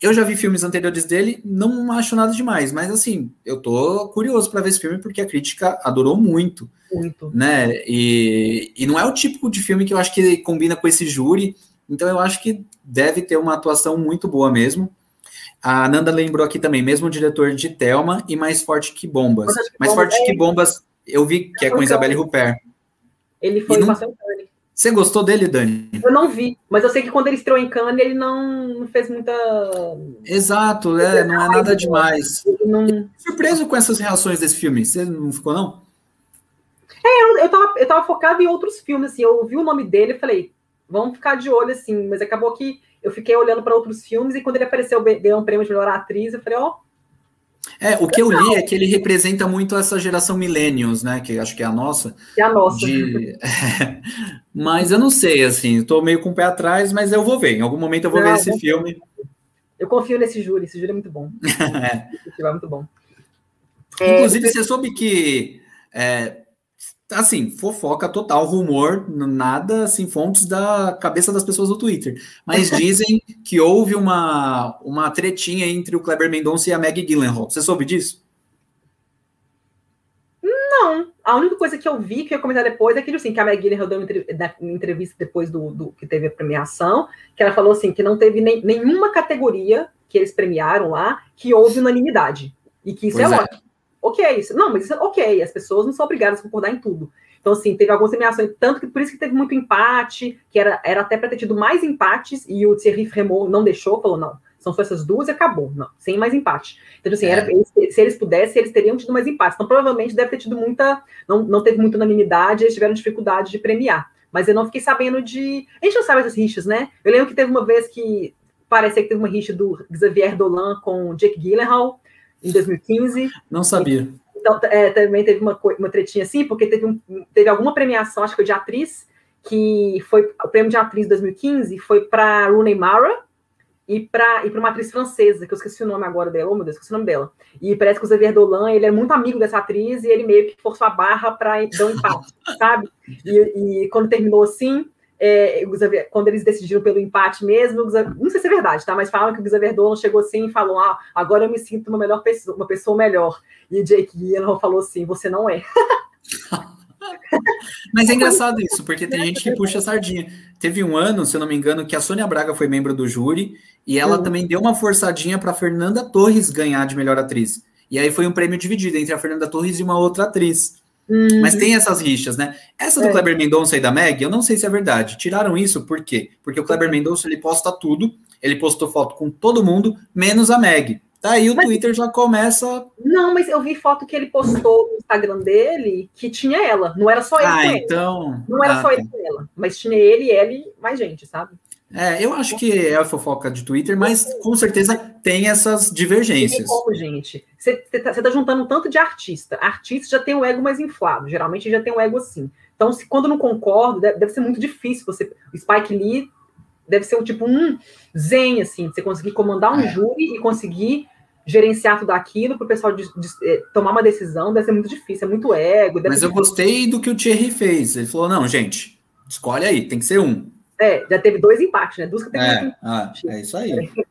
C: eu já vi filmes anteriores dele, não acho nada demais, mas assim, eu tô curioso para ver esse filme porque a crítica adorou muito. Muito. Né? E, e não é o tipo de filme que eu acho que combina com esse júri, então eu acho que deve ter uma atuação muito boa mesmo. A Nanda lembrou aqui também, mesmo diretor de Thelma e Mais Forte que Bombas. Mais Forte é... que Bombas, eu vi que é com Isabelle Rupert.
B: Ele foi
C: não... Você gostou dele, Dani?
B: Eu não vi, mas eu sei que quando ele estreou em Cannes, ele não fez muita.
C: Exato, é, não é nada demais. Não... Surpreso com essas reações desse filme. Você não ficou, não?
B: É, eu, eu, tava, eu tava focado em outros filmes, assim. Eu ouvi o nome dele e falei, vamos ficar de olho, assim. Mas acabou que eu fiquei olhando para outros filmes e quando ele apareceu, ganhou um prêmio de melhor atriz, eu falei, ó, oh,
C: é, o que eu li é que ele representa muito essa geração millennials, né? Que acho que é a nossa.
B: É a nossa.
C: De... <laughs> mas eu não sei, assim, estou meio com o pé atrás, mas eu vou ver. Em algum momento eu vou não, ver esse filme.
B: Eu confio nesse júri, esse júri é muito bom. <laughs> é. Esse é muito bom.
C: Inclusive, é, você soube que é, assim, fofoca total, rumor, nada, assim, fontes da cabeça das pessoas do Twitter. Mas <laughs> dizem que houve uma, uma tretinha entre o Kleber Mendonça e a Maggie Gyllenhaal. Você soube disso?
B: Não. A única coisa que eu vi, que eu ia comentar depois, é que, assim, que a Maggie Gyllenhaal deu uma entrevista depois do, do, que teve a premiação, que ela falou, assim, que não teve nem, nenhuma categoria que eles premiaram lá que houve unanimidade. E que isso é, é ótimo. Ok, isso, não, mas isso é ok, as pessoas não são obrigadas a concordar em tudo. Então, assim, teve algumas premiações, tanto que por isso que teve muito empate, que era, era até para ter tido mais empates, e o Thierry Fremont não deixou, falou, não, são só essas duas e acabou, não, sem mais empate. Então, assim, é. era, se eles pudessem, eles teriam tido mais empates. Então, provavelmente deve ter tido muita, não, não teve muita unanimidade, eles tiveram dificuldade de premiar. Mas eu não fiquei sabendo de. A gente não sabe essas rixas, né? Eu lembro que teve uma vez que parecia que teve uma rixa do Xavier Dolan com Jake Gyllenhaal em 2015.
C: Não sabia.
B: Então, é, também teve uma, uma tretinha assim, porque teve, um, teve alguma premiação, acho que foi de atriz, que foi o prêmio de atriz 2015 foi para Rooney Mara e para e uma atriz francesa, que eu esqueci o nome agora dela, oh meu Deus, esqueci o nome dela. E parece que o Xavier Dolan, ele é muito amigo dessa atriz e ele meio que forçou a barra para dar um empate, <laughs> sabe? E, e, quando terminou assim, é, quando eles decidiram pelo empate mesmo, não sei se é verdade, tá? Mas falam que o Xavier Dolan chegou assim e falou: Ah, agora eu me sinto uma melhor pessoa, uma pessoa melhor. E o Jake Gyllenhaal falou assim: Você não é. <laughs>
C: Mas é engraçado isso, porque tem gente que puxa a sardinha. Teve um ano, se eu não me engano, que a Sônia Braga foi membro do júri e ela uhum. também deu uma forçadinha para Fernanda Torres ganhar de melhor atriz. E aí foi um prêmio dividido entre a Fernanda Torres e uma outra atriz. Uhum. Mas tem essas rixas, né? Essa do é. Kleber Mendonça e da Meg, eu não sei se é verdade. Tiraram isso por quê? Porque o Kleber uhum. Mendonça ele posta tudo, ele postou foto com todo mundo, menos a Meg. Daí o mas, Twitter já começa.
B: Não, mas eu vi foto que ele postou no Instagram dele que tinha ela. Não era só ele.
C: Ah, então.
B: Não era ah, só ele com ela. Mas tinha ele, ela e mais gente, sabe?
C: É, eu acho que é a fofoca de Twitter, mas com certeza tem essas divergências.
B: Como, gente? Você tá, tá, juntando um tanto de artista. Artista já tem o ego mais inflado, geralmente já tem o ego assim. Então, se quando não concordo, deve, deve ser muito difícil você. O Spike Lee deve ser um tipo um zen, assim, você conseguir comandar um é. júri e conseguir gerenciar tudo aquilo para o pessoal de, de, de, tomar uma decisão, deve ser muito difícil, é muito ego.
C: Mas eu gostei do que o Thierry fez. Ele falou: não, gente, escolhe aí, tem que ser um.
B: É, já teve dois empates, né? Duas categorias.
C: É, ah, é isso aí. <laughs>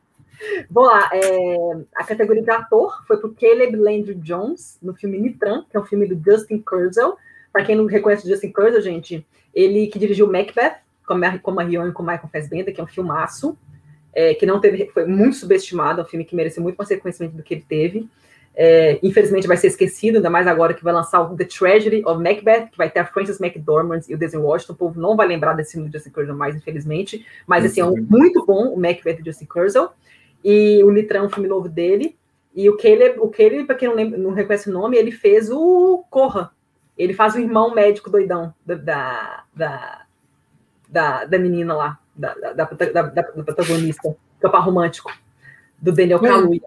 B: Vou lá, é, a categoria de ator foi para o Caleb Landry Jones, no filme Nitran, que é um filme do Justin Kurzel. Para quem não reconhece o Justin Kurzel, gente, ele que dirigiu Macbeth, como a, como a Rion e com o Michael Fassbender, que é um filmaço, é, que não teve, foi muito subestimado, é um filme que mereceu muito mais reconhecimento do que ele teve. É, infelizmente vai ser esquecido, ainda mais agora que vai lançar o The Tragedy of Macbeth, que vai ter a Frances McDormand e o Denzel Washington. O povo não vai lembrar desse filme do Justin Kurzel mais, infelizmente. Mas, assim, é um, muito bom o Macbeth do Justin Kurzel. E o Litrão, um filme novo dele. E o Caleb, o Caleb para quem não, lembra, não reconhece o nome, ele fez o Corra. Ele faz o irmão médico doidão da, da, da, da menina lá, da, da, da, da protagonista, do par romântico, do Daniel Kaluuya.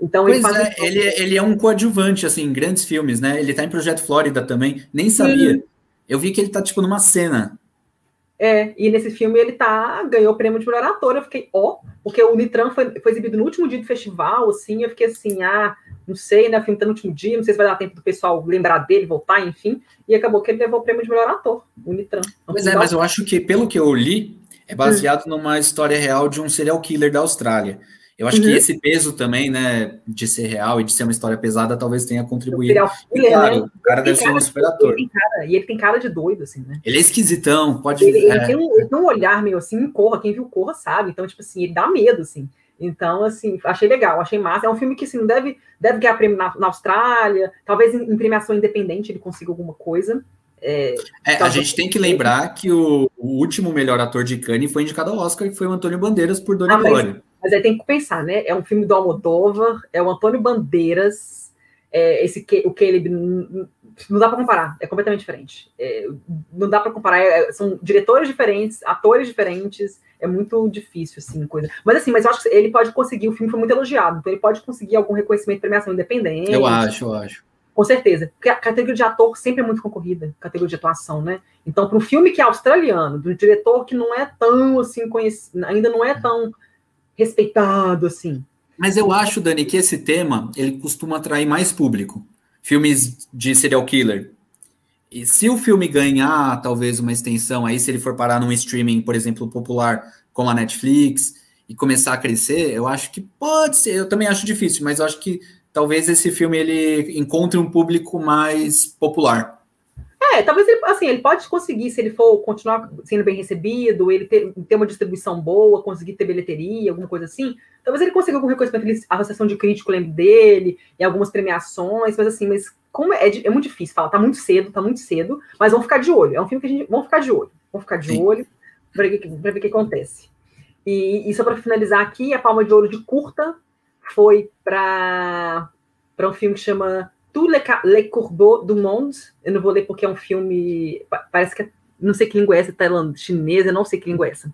C: Então ele, faz é, ele, ele é um coadjuvante, assim, em grandes filmes, né? Ele tá em Projeto Flórida também, nem sabia. Sim. Eu vi que ele tá, tipo, numa cena.
B: É, e nesse filme ele tá, ganhou o prêmio de melhor ator, eu fiquei, ó, oh, porque o Nitran foi, foi exibido no último dia do festival, assim, eu fiquei assim, ah, não sei, né, o filme tá no último dia, não sei se vai dar tempo do pessoal lembrar dele, voltar, enfim, e acabou que ele levou o prêmio de melhor ator, o Nitran.
C: Pois é, mas eu acho que, pelo que eu li, é baseado hum. numa história real de um serial killer da Austrália. Eu acho uhum. que esse peso também, né, de ser real e de ser uma história pesada, talvez tenha contribuído. E, claro, né? o cara deve ser um super ator.
B: e ele tem cara de doido, assim, né?
C: Ele é esquisitão, pode...
B: Ele, é. ele, tem, um, ele tem um olhar meio assim, corra, quem viu corra sabe. Então, tipo assim, ele dá medo, assim. Então, assim, achei legal, achei massa. É um filme que, assim, deve, deve ganhar prêmio na, na Austrália, talvez em, em, premiação independente ele consiga alguma coisa.
C: É, é, a gente tem que lembrar que o, o, último melhor ator de Cannes foi indicado ao Oscar, que foi o Antônio Bandeiras por Dona ah, Glória.
B: Mas aí tem que pensar, né? É um filme do Almodóvar, é o Antônio Bandeiras, é, esse o Caleb não dá para comparar, é completamente diferente. É, não dá para comparar, é, são diretores diferentes, atores diferentes, é muito difícil assim, coisa. Mas assim, mas eu acho que ele pode conseguir, o filme foi muito elogiado, então ele pode conseguir algum reconhecimento, premiação independente.
C: Eu acho, eu acho.
B: Com certeza. Porque a categoria de ator sempre é muito concorrida, categoria de atuação, né? Então, para um filme que é australiano, do diretor que não é tão assim conhecido, ainda não é tão respeitado, assim.
C: Mas eu acho, Dani, que esse tema ele costuma atrair mais público. Filmes de serial killer. E se o filme ganhar talvez uma extensão aí, se ele for parar num streaming, por exemplo, popular, como a Netflix, e começar a crescer, eu acho que pode ser. Eu também acho difícil, mas eu acho que talvez esse filme ele encontre um público mais popular.
B: É, talvez ele, assim, ele pode conseguir, se ele for continuar sendo bem recebido, ele ter, ter uma distribuição boa, conseguir ter bilheteria, alguma coisa assim, talvez ele consiga algum reconhecimento, a Associação de Crítico lembre dele, e algumas premiações, mas assim, mas como é, é, muito difícil falar, tá muito cedo, tá muito cedo, mas vamos ficar de olho. É um filme que a gente. Vamos ficar de olho. Vamos ficar de Sim. olho para ver, ver o que acontece. E, e só para finalizar aqui, a Palma de Ouro de curta foi para um filme que chama Tous les, les Courbeaux du Monde. Eu não vou ler porque é um filme. Parece que é, não sei que língua é essa, tailandesa, chinesa, não sei que língua é essa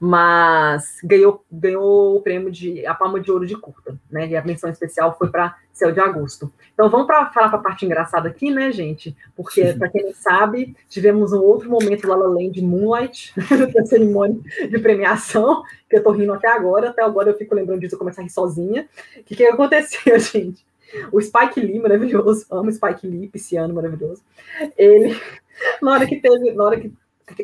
B: mas ganhou, ganhou o prêmio de a Palma de Ouro de curta, né? E a menção especial foi para Céu de Agosto. Então vamos para falar para a parte engraçada aqui, né, gente? Porque para quem não sabe, tivemos um outro momento lá La Land Moonlight, <laughs> da cerimônia de premiação, que eu tô rindo até agora, até agora eu fico lembrando disso, eu começo a rir sozinha. O que, que aconteceu, <laughs> gente? <laughs> O Spike Lee, maravilhoso, amo Spike Lee, pisciano maravilhoso. Ele, <laughs> na hora que teve, na hora que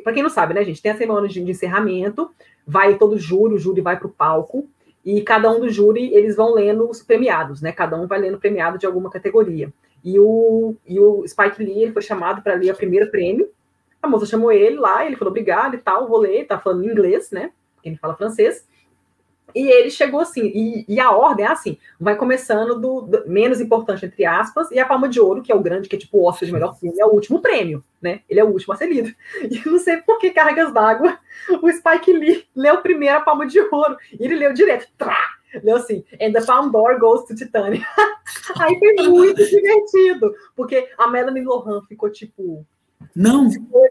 B: para quem não sabe, né, gente, tem a semana de, encerramento, vai todo júri, o júri vai para o palco, e cada um do júri, eles vão lendo os premiados, né? Cada um vai lendo premiado de alguma categoria. E o, e o Spike Lee, ele foi chamado para ler a primeira prêmio, a moça chamou ele lá, ele falou, obrigado e tal, vou ler, tá falando inglês, né? Porque ele fala francês. E ele chegou assim, e, e, a ordem é assim: vai começando do, do, menos importante, entre aspas, e a Palma de Ouro, que é o grande, que é tipo o Oscar de melhor filme, é o último prêmio, né? Ele é o último a ser lido. <laughs> E não sei por que cargas d'água, o Spike Lee leu primeiro a Palma de Ouro, e ele leu direto, trá! Leu assim, and the Palm d'Or goes to Titânia. <laughs> Aí foi muito divertido, porque a Melanie Lohan ficou tipo.
C: Não!
B: Ficou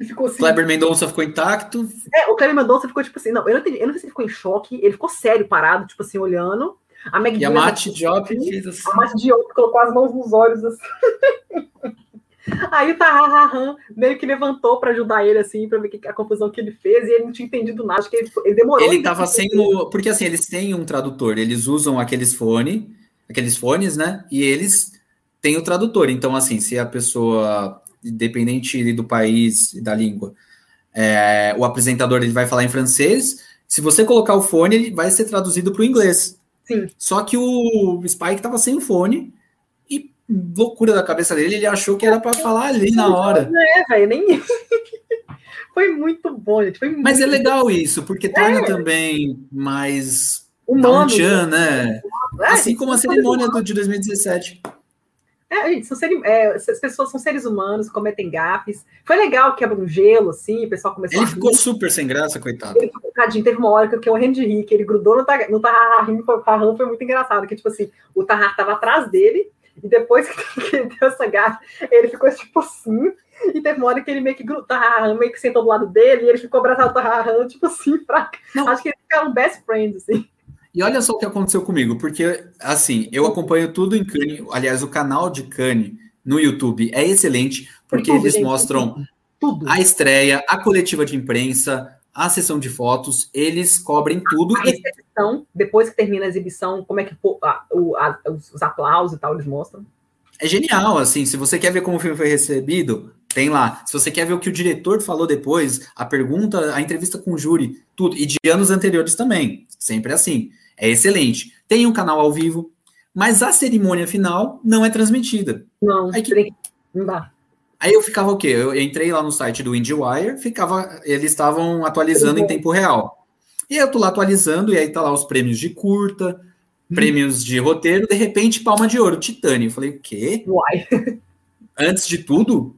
B: assim,
C: ficou assim. Kleber Mendonça ficou intacto.
B: É, o Kleber Mendonça ficou tipo assim, não, eu não entendi, eu não sei se ele ficou em choque, ele ficou sério, parado, tipo assim, olhando.
C: A Meg e a Mate Diop assim, fez
B: assim. A Mate Diop colocou as mãos nos olhos assim. <laughs> Aí o Tahahahan meio que levantou para ajudar ele, assim, para ver que, a confusão que ele fez, e ele não tinha entendido nada, acho que ele, ele demorou.
C: Ele tava sem o. Porque assim, eles têm um tradutor, eles usam aqueles fones, aqueles fones, né? E eles têm o tradutor. Então, assim, se a pessoa independente do país e da língua. É, o apresentador ele vai falar em francês. Se você colocar o fone, ele vai ser traduzido para o inglês.
B: Sim.
C: Só que o Spike estava sem o fone e loucura da cabeça dele, ele achou que era para falar ali na hora.
B: É, velho, nem <laughs> foi muito bom, gente. Foi muito
C: Mas é legal isso, porque torna é. também mais
B: humano,
C: né? É, assim como a cerimônia do, de 2017.
B: É, gente, são seres, é, as pessoas são seres humanos, cometem gafes. Foi legal quebra um gelo, assim, o pessoal começou
C: Ele ficou super sem graça, coitado.
B: Ele, tadinho, teve uma hora que eu morrendo de rir, que ele grudou no, no Taharrim, o Taharrim foi muito engraçado, que, tipo assim, o Tahar tava atrás dele, e depois <laughs> que ele deu essa gafe, ele ficou, tipo assim, e teve uma hora que ele meio que grudou, Taharrim meio que sentou do lado dele, e ele ficou abraçado o Taharrim, tipo assim, pra... acho que eles ficaram best friends, assim.
C: E olha só o que aconteceu comigo, porque assim, eu acompanho tudo em Cane, aliás, o canal de Cane no YouTube é excelente, porque tudo, eles gente, mostram tudo. a estreia, a coletiva de imprensa, a sessão de fotos, eles cobrem tudo.
B: A, recepção, depois que termina a exibição, como é que a, a, os aplausos e tal, eles mostram.
C: É genial, assim, se você quer ver como o filme foi recebido, tem lá. Se você quer ver o que o diretor falou depois, a pergunta, a entrevista com o júri, tudo. E de anos anteriores também. Sempre assim é excelente. Tem um canal ao vivo, mas a cerimônia final não é transmitida.
B: Não,
C: aí,
B: que... não dá.
C: Aí eu ficava o quê? Eu entrei lá no site do IndieWire, ficava, eles estavam atualizando uhum. em tempo real. E eu tô lá atualizando, e aí tá lá os prêmios de curta, hum. prêmios de roteiro, de repente, palma de ouro, Titânio. Eu falei, o quê?
B: Uai.
C: Antes de tudo?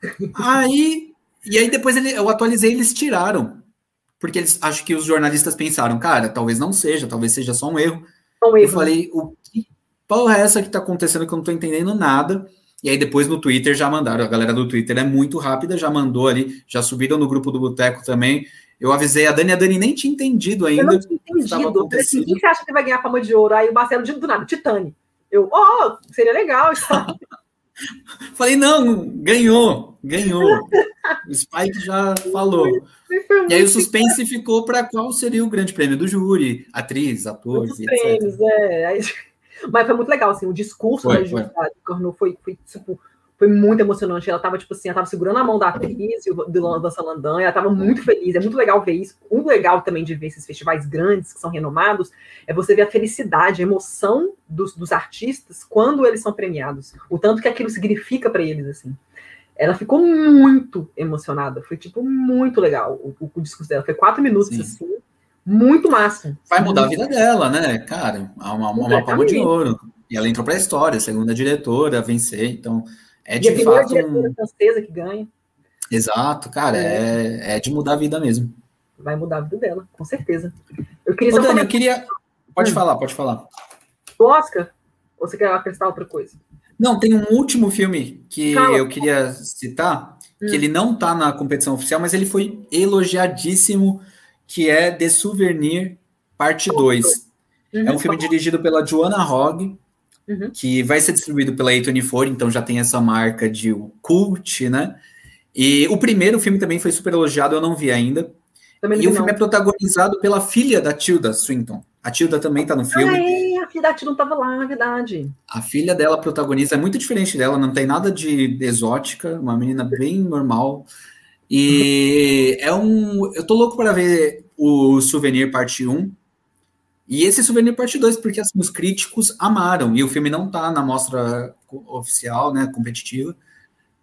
C: <laughs> aí, e aí depois ele, eu atualizei, eles tiraram porque eles acho que os jornalistas pensaram, cara, talvez não seja, talvez seja só um erro. Um erro. Eu falei, o que porra é essa que tá acontecendo que eu não tô entendendo nada? E aí depois no Twitter já mandaram, a galera do Twitter é muito rápida, já mandou ali, já subiram no grupo do Boteco também. Eu avisei a Dani, a Dani nem tinha entendido ainda. Eu
B: não tinha entendido. Assim, quem você acha que vai ganhar a fama de ouro? Aí o Marcelo de do nada, Titani. Eu, oh, seria legal. <laughs>
C: Falei, não, ganhou, ganhou. <laughs> O Spike já falou. E aí o suspense ficou para qual seria o grande prêmio do júri, atriz, ator, etc. Prêmios,
B: é. <laughs> Mas foi muito legal, assim, o discurso foi, da Júlia foi, foi, foi tipo, foi muito emocionante. Ela tava, tipo assim, ela tava segurando a mão da atriz do da Salandan, ela tava muito feliz. É muito legal ver isso. Um legal também de ver esses festivais grandes, que são renomados, é você ver a felicidade, a emoção dos, dos artistas quando eles são premiados. O tanto que aquilo significa para eles, assim. Ela ficou muito emocionada. Foi, tipo, muito legal o, o, discurso dela. Foi quatro minutos, Sim. assim, muito massa.
C: Vai mudar a vida dela, né, cara? Uma, uma, uma palma de ouro. E ela entrou para a história, segunda diretora a vencer, então é de
B: e a
C: fato.
B: diretora um... francesa que ganha.
C: Exato, cara, é. é. É, de mudar a vida mesmo.
B: Vai mudar a vida dela, com certeza. Eu queria
C: Ô, Dani, eu queria. Pode hum. falar, pode falar.
B: O Oscar? Ou você quer acrescentar outra coisa?
C: Não, tem um último filme que eu queria citar, hum. que ele não tá na competição oficial, mas ele foi elogiadíssimo, que é The Souvenir Parte 2. Uhum, é um filme dirigido pela Joanna Hogg, uhum. que vai ser distribuído pela A24, então já tem essa marca de cult, né? E o primeiro filme também foi super elogiado, eu não vi ainda. Também e o filme é protagonizado pela filha da Tilda Swinton. A Tilda também tá no filme. Ah,
B: é, a filha da Tilda tava lá, na verdade.
C: A filha dela protagoniza, é muito diferente dela, não tem nada de exótica, uma menina bem normal. E é um. Eu tô louco para ver o Souvenir Parte 1, e esse Souvenir Parte 2, porque assim, os críticos amaram, e o filme não tá na mostra oficial, né, competitiva,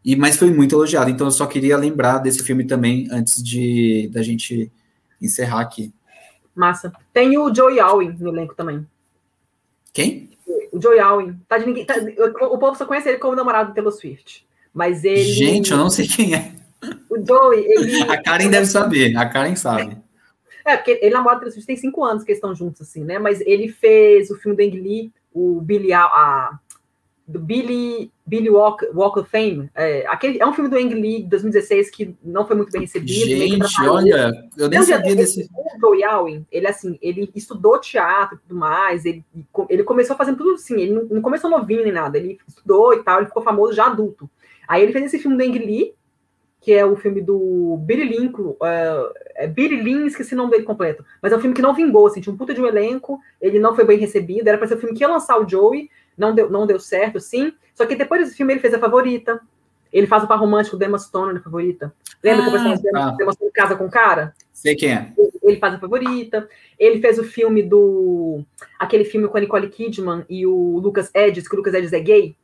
C: e mas foi muito elogiado. Então eu só queria lembrar desse filme também, antes de da gente encerrar aqui.
B: Massa. Tem o Joey Alwyn no elenco também.
C: Quem?
B: O Joey Alwyn. Tá de ninguém, tá, o povo só conhece ele como namorado do Taylor Swift. Mas ele.
C: Gente, eu não sei quem é.
B: O Joey, ele. <laughs>
C: A Karen deve saber, a Karen sabe.
B: É, porque ele namora Taylor Swift tem cinco anos que eles estão juntos, assim, né? Mas ele fez o filme do Ang Lee, o Billy, a, do Billy, Billy Walk, Walk of Fame. É, aquele, é um filme do Ang Lee de 2016 que não foi muito bem recebido.
C: Gente, olha, eu nem sabia desse.
B: O Joey Alwyn, ele assim, ele estudou teatro e tudo mais, ele, ele começou fazendo tudo assim, ele não, não começou novinho nem nada, ele estudou e tal, ele ficou famoso já adulto. Aí ele fez esse filme do Ang Lee, que é o filme do Billy Lincoln, uh, é Billy Lin, esqueci o nome dele completo, mas é um filme que não vingou, assim, tinha um puta de um elenco, ele não foi bem recebido, era para ser o um filme que ia lançar o Joey, não deu, não deu certo, sim, só que depois desse filme ele fez a favorita, ele faz o par romântico do Emma Stone na favorita. Lembra ah, que o personagem tá. do Emma Stone casa com o cara?
C: Sei quem é.
B: Ele faz a favorita. Ele fez o filme do. aquele filme com a Nicole Kidman e o Lucas Edges, que o Lucas Edges é gay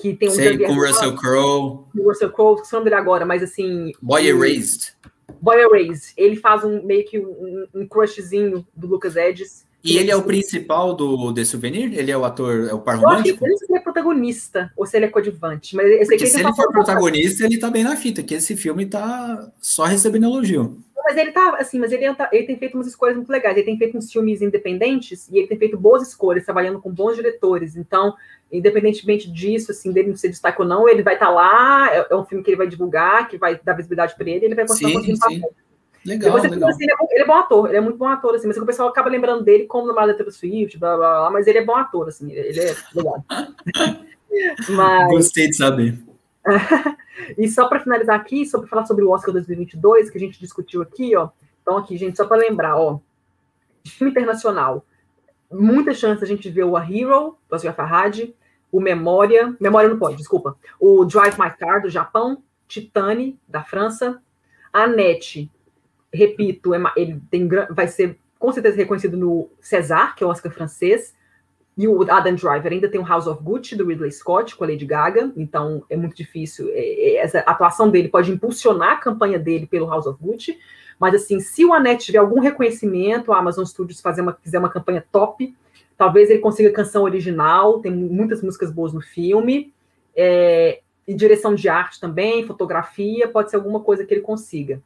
B: que tem um
C: Sei, com Russell Crowe.
B: Russell Crowe, que o nome dele agora, mas assim.
C: Boy Erased.
B: Boy Erased. Ele faz um meio que um, um crushzinho do Lucas Edges.
C: E ele é o principal do The Souvenir? Ele é o ator, é o par romântico?
B: Eu acho que ele é protagonista, ou se ele é coadjuvante. Mas esse
C: aqui se ele for protagonista, ele tá bem na fita, que esse filme tá só recebendo elogio.
B: Mas ele tá, assim, mas ele, tá, ele tem feito umas escolhas muito legais. Ele tem feito uns filmes independentes e ele tem feito boas escolhas, trabalhando com bons diretores. Então, independentemente disso, assim, dele não ser destaque ou não, ele vai estar tá lá, é, é, um filme que ele vai divulgar, que vai dar visibilidade para ele, ele vai continuar conseguindo papel.
C: Legal, legal.
B: Assim, ele, é bom, ele, é bom, ator, ele é muito bom ator, assim, mas o pessoal acaba lembrando dele como namorado da Taylor Swift, blá, blá, blá, mas ele é bom ator, assim, ele é legal. <laughs>
C: mas... Gostei de saber. <laughs>
B: e só para finalizar aqui, só para falar sobre o Oscar 2022, que a gente discutiu aqui, ó, então aqui, gente, só para lembrar, ó, filme internacional, muita chance a gente ver o A Hero, do Oscar Farhad, o Memória, Memória não pode, desculpa, o Drive My Car, do Japão, Titane, da França, a NET, repito, é ele tem, vai ser com certeza reconhecido no César, que é o Oscar francês, e o Adam Driver ainda tem o House of Gucci, do Ridley Scott, com a Lady Gaga, então é muito difícil. É, é, essa atuação dele pode impulsionar a campanha dele pelo House of Gucci, mas assim, se o Annette tiver algum reconhecimento, a Amazon Studios fazer uma, fizer uma campanha top, Talvez ele consiga canção original, tem muitas músicas boas no filme. É, e direção de arte também, fotografia, pode ser alguma coisa que ele consiga.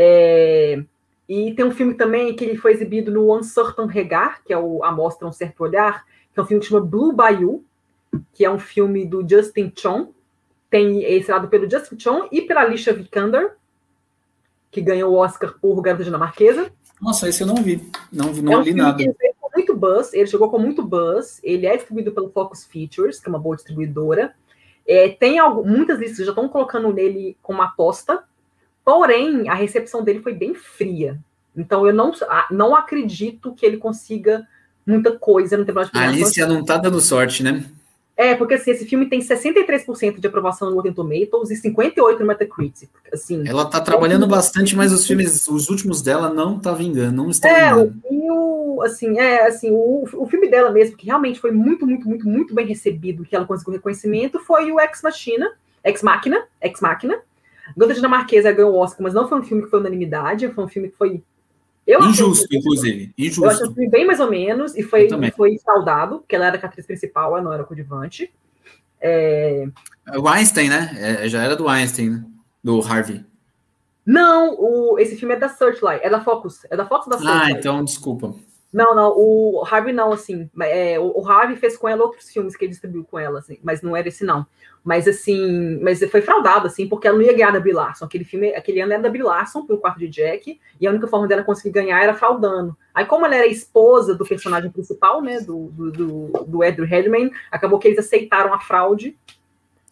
B: É, e tem um filme também que ele foi exibido no Uncertain Regard, que é o A Mostra Um Certo Olhar, que é um filme que chama Blue Bayou, que é um filme do Justin Chong, tem é estrelado pelo Justin Chong e pela Alicia Vikander, que ganhou o Oscar por Garota Dinamarquesa.
C: Nossa, esse eu não vi, não, não é um li nada
B: muito buzz, ele chegou com muito buzz, ele é distribuído pelo Focus Features, que é uma boa distribuidora. É, tem algo, muitas listas já estão colocando nele como aposta, porém, a recepção dele foi bem fria. Então, eu não, não acredito que ele consiga muita coisa no Tribunal
C: de A Alicia não tá dando sorte, né?
B: É, porque assim, esse filme tem 63% de aprovação no Rotten Tomatoes e 58% no Metacritic. Assim,
C: Ela tá trabalhando é, bastante, mas os filmes, os últimos dela não tá vingando, não estão
B: é,
C: vingando.
B: E o, assim, é, assim, o, o filme dela mesmo, que realmente foi muito, muito, muito, muito bem recebido, que ela conseguiu reconhecimento, foi o Ex Machina. Ex Machina, Ex Machina. Gota Dinamarquesa ganhou o Oscar, mas não foi um filme que foi unanimidade, foi um filme que foi.
C: Eu Injusto, achei, inclusive. Injusto. Eu achei um
B: filme bem mais ou menos, e foi, foi saudado, porque ela era a atriz principal, ela não era coadjuvante.
C: É... O Einstein, né? É, já era do Einstein, né? do Harvey.
B: Não, o, esse filme é da Searchlight, é da Focus. É da Focus da ah,
C: Searchlight. Ah, então desculpa.
B: Não, não, o Harvey não, assim. É, o, Harvey fez com ela outros filmes que ele distribuiu com ela, assim, mas não era esse, não. Mas assim, mas foi fraudado, assim, porque ela não ia ganhar da Bill Larson. Aquele filme, aquele ano era da Bill Larson, pelo quarto de Jack, e a única forma dela conseguir ganhar era fraudando. Aí, como ela era esposa do personagem principal, né, do, do, do, do Edward Redmayne, acabou que eles aceitaram a fraude.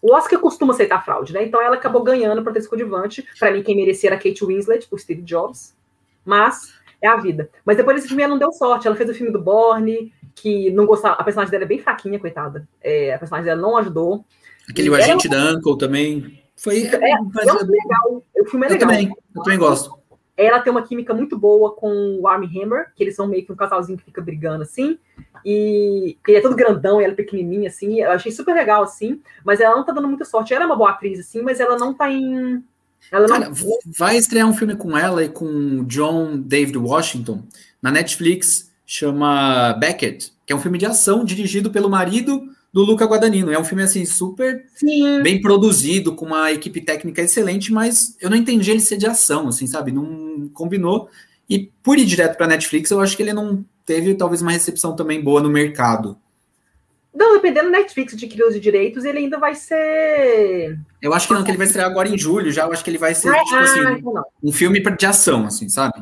B: O Oscar costuma aceitar fraude, né? Então ela acabou ganhando para ter esse coadjuvante. Para mim, quem merecia era Kate Winslet, por Steve Jobs. Mas é a vida. Mas depois desse filme ela não deu sorte. Ela fez o filme do Borne, que não gostava. A personagem dela é bem fraquinha, coitada. É, a personagem dela não ajudou.
C: Aquele e agente ela... da Uncle também. Foi. É, é,
B: mas... legal. O filme é legal.
C: Eu também, eu também gosto.
B: Ela tem uma química muito boa com o Armie Hammer, que eles são meio que um casalzinho que fica brigando assim. E ele é todo grandão e ela é pequenininha, assim. Eu achei super legal, assim. Mas ela não tá dando muita sorte. Ela é uma boa atriz, assim, mas ela não tá em ela
C: Cara, não... vai estrear um filme com ela e com John David Washington na Netflix, chama Beckett, que é um filme de ação dirigido pelo marido do Luca Guadagnino. É um filme assim super Sim. bem produzido, com uma equipe técnica excelente, mas eu não entendi ele ser de ação, assim, sabe? Não combinou. E por ir direto para Netflix, eu acho que ele não teve talvez uma recepção também boa no mercado.
B: Não, dependendo do Netflix de crios de direitos, ele ainda vai ser.
C: Eu acho que não, que ele vai estrear agora em julho já. Eu acho que ele vai ser, ah, tipo assim, então um filme de ação, assim, sabe?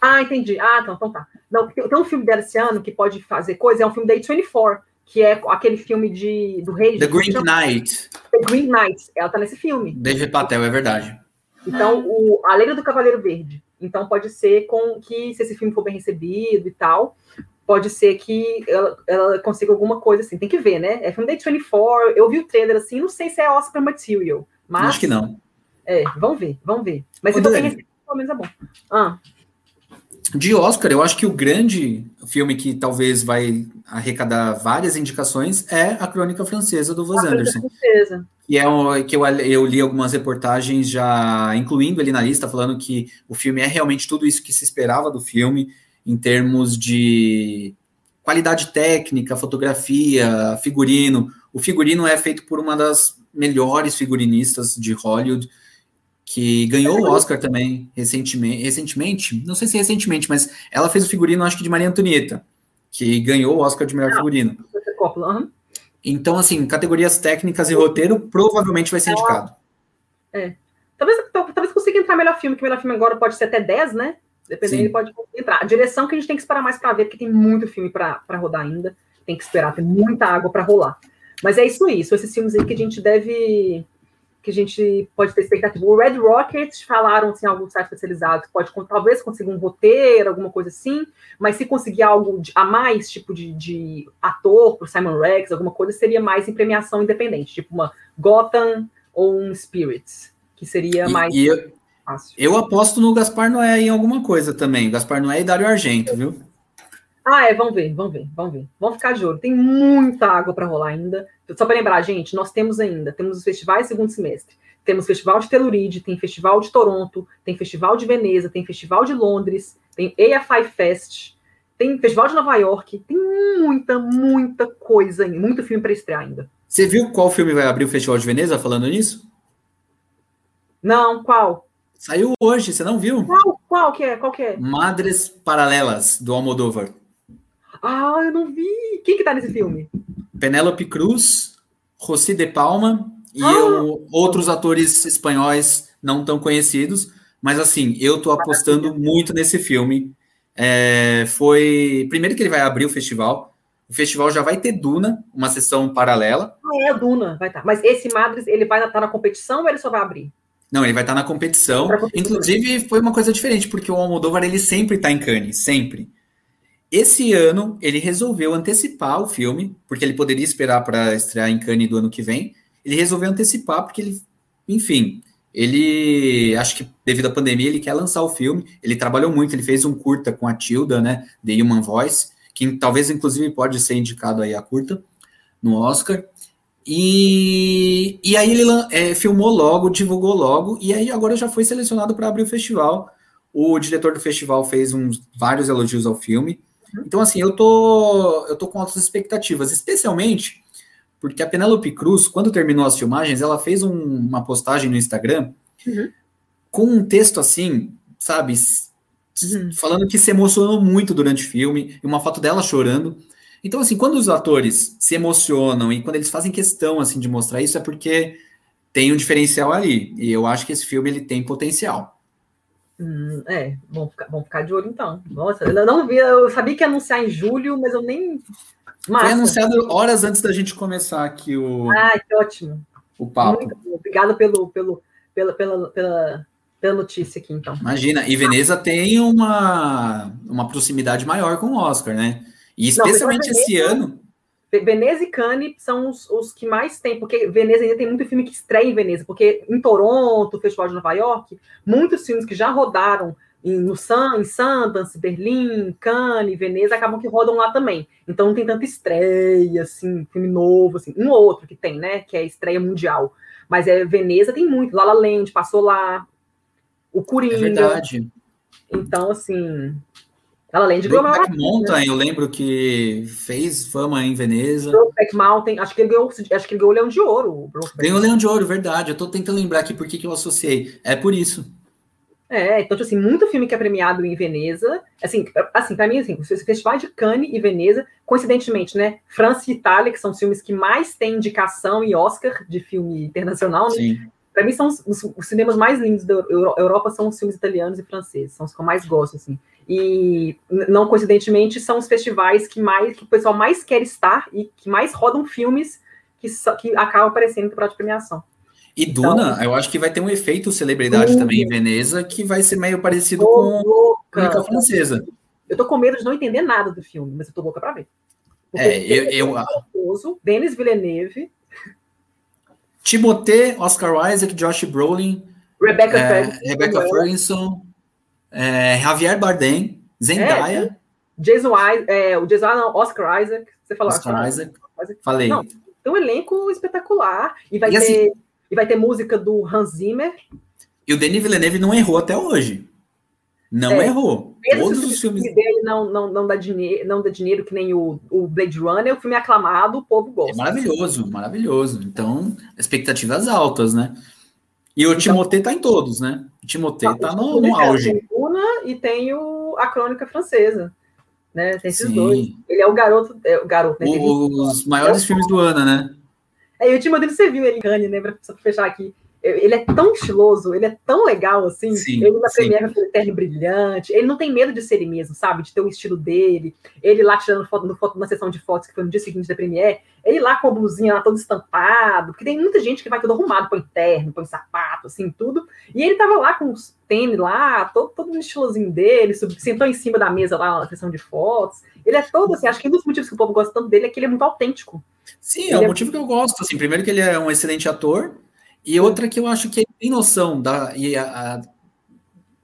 B: Ah, entendi. Ah, então, então tá. Não, tem um filme dela esse ano que pode fazer coisa, é um filme da A24, que é aquele filme de, do rei.
C: The Green Knight.
B: The Green Knight. Ela tá nesse filme.
C: David Patel, é verdade.
B: Então, o, a Lei do Cavaleiro Verde. Então, pode ser com que, se esse filme for bem recebido e tal, pode ser que ela, ela, consiga alguma coisa assim. Tem que ver, né? É filme da 24. Eu vi o trailer assim, não sei se é Oscar Material. Mas,
C: Acho que não.
B: É, vamos ver, vamos ver. Mas se bem recebido, pelo menos é bom. Ah.
C: De Oscar, eu acho que o grande filme que talvez vai arrecadar várias indicações é A Crônica Francesa do Wes Anderson. Francesa. E é um, que eu, eu li algumas reportagens já incluindo ele na lista, falando que o filme é realmente tudo isso que se esperava do filme em termos de qualidade técnica, fotografia, figurino. O figurino é feito por uma das melhores figurinistas de Hollywood, que ganhou o Oscar também recentemente, recentemente, não sei se recentemente, mas ela fez o figurino, acho que de Maria Antonieta, que ganhou o Oscar de melhor ah, figurino. Então, assim, categorias técnicas e roteiro provavelmente vai ser indicado.
B: É. Talvez, talvez consiga entrar melhor filme, que melhor filme agora pode ser até 10, né? Dependendo, Sim. ele pode entrar. A direção que a gente tem que esperar mais para ver, porque tem muito filme para rodar ainda. Tem que esperar, tem muita água para rolar. Mas é isso aí, são esses filmes aí que a gente deve. que a gente pode ter expectativa. O Red Rocket falaram assim, alguns sites especializados, pode talvez conseguir um roteiro, alguma coisa assim, mas se conseguir algo de, a mais, tipo de, de ator pro Simon Rex, alguma coisa, seria mais em premiação independente, tipo uma Gotham ou um Spirits, que seria mais.
C: E, eu, Fácil. Eu aposto no Gaspar Noé em alguma coisa também. Gaspar Noé e Dário Argento, viu?
B: Ah, é, vamos ver, vamos ver, vamos ver. Vamos ficar de olho. Tem muita água para rolar ainda. Só para lembrar, gente, nós temos ainda, temos os festivais segundo semestre. Temos Festival de Telluride, tem Festival de Toronto, tem Festival de Veneza, tem Festival de Londres, tem AFI Fest, tem Festival de Nova York, tem muita, muita coisa ainda, muito filme para estrear ainda.
C: Você viu qual filme vai abrir o Festival de Veneza falando nisso?
B: Não, qual?
C: Saiu hoje, você não viu?
B: Qual, qual que é? Qual que é?
C: Madres Paralelas, do Almodóvar.
B: Ah, eu não vi. Quem que tá nesse filme?
C: Penélope Cruz, Rossi de Palma e ah. eu, outros atores espanhóis não tão conhecidos. Mas assim, eu tô apostando muito nesse filme. É, foi. Primeiro que ele vai abrir o festival. O festival já vai ter Duna, uma sessão paralela.
B: Ah, é, Duna, vai estar. Tá. Mas esse Madres, ele vai estar na competição ou ele só vai abrir?
C: Não, ele vai estar na competição. Inclusive, foi uma coisa diferente, porque o Almodóvar ele sempre está em Cannes, sempre. Esse ano, ele resolveu antecipar o filme, porque ele poderia esperar para estrear em Cannes do ano que vem. Ele resolveu antecipar, porque ele, enfim, ele, acho que devido à pandemia, ele quer lançar o filme. Ele trabalhou muito, ele fez um curta com a Tilda, né, The Human Voice, que talvez, inclusive, pode ser indicado aí a curta no Oscar. E, e aí ele é, filmou logo, divulgou logo, e aí agora já foi selecionado para abrir o festival. O diretor do festival fez uns vários elogios ao filme. Então, assim, eu tô, eu tô com altas expectativas, especialmente porque a Penélope Cruz, quando terminou as filmagens, ela fez um, uma postagem no Instagram uhum. com um texto assim, sabe, uhum. falando que se emocionou muito durante o filme, e uma foto dela chorando. Então, assim, quando os atores se emocionam e quando eles fazem questão, assim, de mostrar isso, é porque tem um diferencial ali. E eu acho que esse filme, ele tem potencial.
B: Hum, é, vamos ficar, vamos ficar de olho então. Nossa, eu não vi, eu sabia que ia anunciar em julho, mas eu nem.
C: Massa. Foi anunciado horas antes da gente começar aqui o.
B: Ah, que ótimo.
C: O papo.
B: Obrigada pelo, pelo, pela, pela, pela, pela notícia aqui, então.
C: Imagina, e Veneza tem uma, uma proximidade maior com o Oscar, né? E especialmente Não, esse ano.
B: Veneza e Cannes são os, os, que mais tem, porque Veneza ainda tem muito filme que estreia em Veneza, porque em Toronto, Festival de Nova York, muitos filmes que já rodaram em, no Sun, em Sundance, Berlim, Cannes, Veneza, acabam que rodam lá também. Então não tem tanta estreia, assim, filme novo, assim, um ou outro que tem, né, que é estreia mundial. Mas é Veneza tem muito, La La Land passou lá, o Coringa. É
C: verdade.
B: Então, assim, ela além de
C: Brokeback Mountain, né? eu lembro que fez fama em Veneza.
B: Brokeback Mountain, acho que ele ganhou, acho que ele ganhou o Leão de Ouro.
C: Ganhou o Leão de Ouro, verdade. Eu tô tentando lembrar aqui por que, que eu associei. É por isso.
B: É, então, tipo assim, muito filme que é premiado em Veneza. Assim, assim para mim, assim, o Festival de Cannes e Veneza, coincidentemente, né? França e Itália, que são filmes que mais têm indicação e Oscar de filme internacional, né? Sim. Para mim, são os, os, os, cinemas mais lindos da Europa são os filmes italianos e franceses, são os que eu mais gosto, assim. E não coincidentemente são os festivais que mais que o pessoal mais quer estar e que mais rodam filmes que, que acabam aparecendo prato de premiação.
C: E Duna, então, eu acho que vai ter um efeito celebridade também em Veneza, que vai ser meio parecido com a francesa.
B: Eu tô com medo de não entender nada do filme, mas eu tô louca para ver.
C: Porque é, eu, eu...
B: Famoso, Denis Villeneuve,
C: Timothée, Oscar Isaac, Josh Brolin,
B: Rebecca,
C: é, Ferguson, Rebecca Ferguson, é, Javier Bardem, Zendaya. É,
B: Jason é, o Jason não, Oscar Isaac. Você falou
C: Oscar, Isaac. Isaac. Falei. Não,
B: tem um elenco espetacular. E vai, e ter, assim, e vai ter música do Hans Zimmer.
C: E o Denis Villeneuve não errou até hoje. Não é, errou. Todos os filmes
B: dele não, não, não, dá dinheiro, não dá dinheiro que nem o, o Blade Runner, o filme é aclamado, o povo gosta.
C: É maravilhoso, maravilhoso. Então, expectativas altas, né? E o então, Timothée tá em todos, né? O Timothée tá no, no auge.
B: Tem e tem o, a Crônica Francesa. Né? Tem esses Sim. dois. Ele é o garoto. É, o garoto né?
C: o, os maiores é filmes do ano, né?
B: É, e o Timothée, você viu ele em Cannes, né? Pra, pra fechar aqui. Ele é tão estiloso, ele é tão legal assim. Sim, ele na Premiere com terno brilhante. Ele não tem medo de ser ele mesmo, sabe? De ter o estilo dele. Ele lá tirando foto, no foto na sessão de fotos que foi no dia seguinte da Premiere. Ele lá com a blusinha lá todo estampado. Porque tem muita gente que vai todo arrumado, põe terno, põe sapato, assim, tudo. E ele tava lá com os tênis lá, todo, todo no estilozinho dele, sentou em cima da mesa lá na sessão de fotos. Ele é todo assim, acho que um dos motivos que o povo gosta tanto dele é que ele é muito autêntico.
C: Sim, é o é... motivo que eu gosto. Assim, primeiro que ele é um excelente ator. E outra que eu acho que ele tem noção da, e a, a,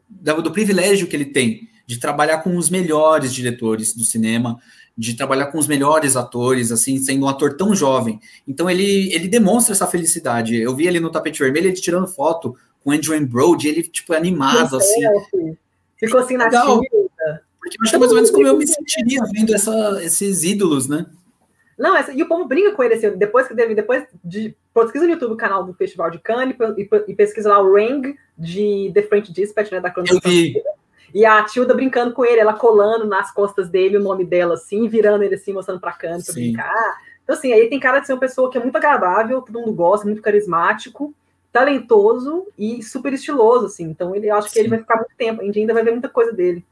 C: da, do privilégio que ele tem de trabalhar com os melhores diretores do cinema, de trabalhar com os melhores atores, assim, sendo um ator tão jovem. Então ele, ele demonstra essa felicidade. Eu vi ele no tapete vermelho, ele tirando foto com Andrew Brody, ele tipo animado assim.
B: Ficou assim na
C: Porque eu acho que é mais ou menos como eu me sentiria vendo essa, esses ídolos, né?
B: Não, essa, e o povo brinca com ele assim, depois que teve, depois de pesquisa no YouTube o canal do Festival de Cannes e, e pesquisa lá o Ring de The French Dispatch, né, da crônica. E a Tilda brincando com ele, ela colando nas costas dele o nome dela, assim, virando ele assim, mostrando pra Cannes pra brincar. Então, assim, aí tem cara de ser uma pessoa que é muito agradável, todo mundo gosta, muito carismático, talentoso e super estiloso, assim. Então, ele acho que Sim. ele vai ficar muito tempo, a gente ainda vai ver muita coisa dele.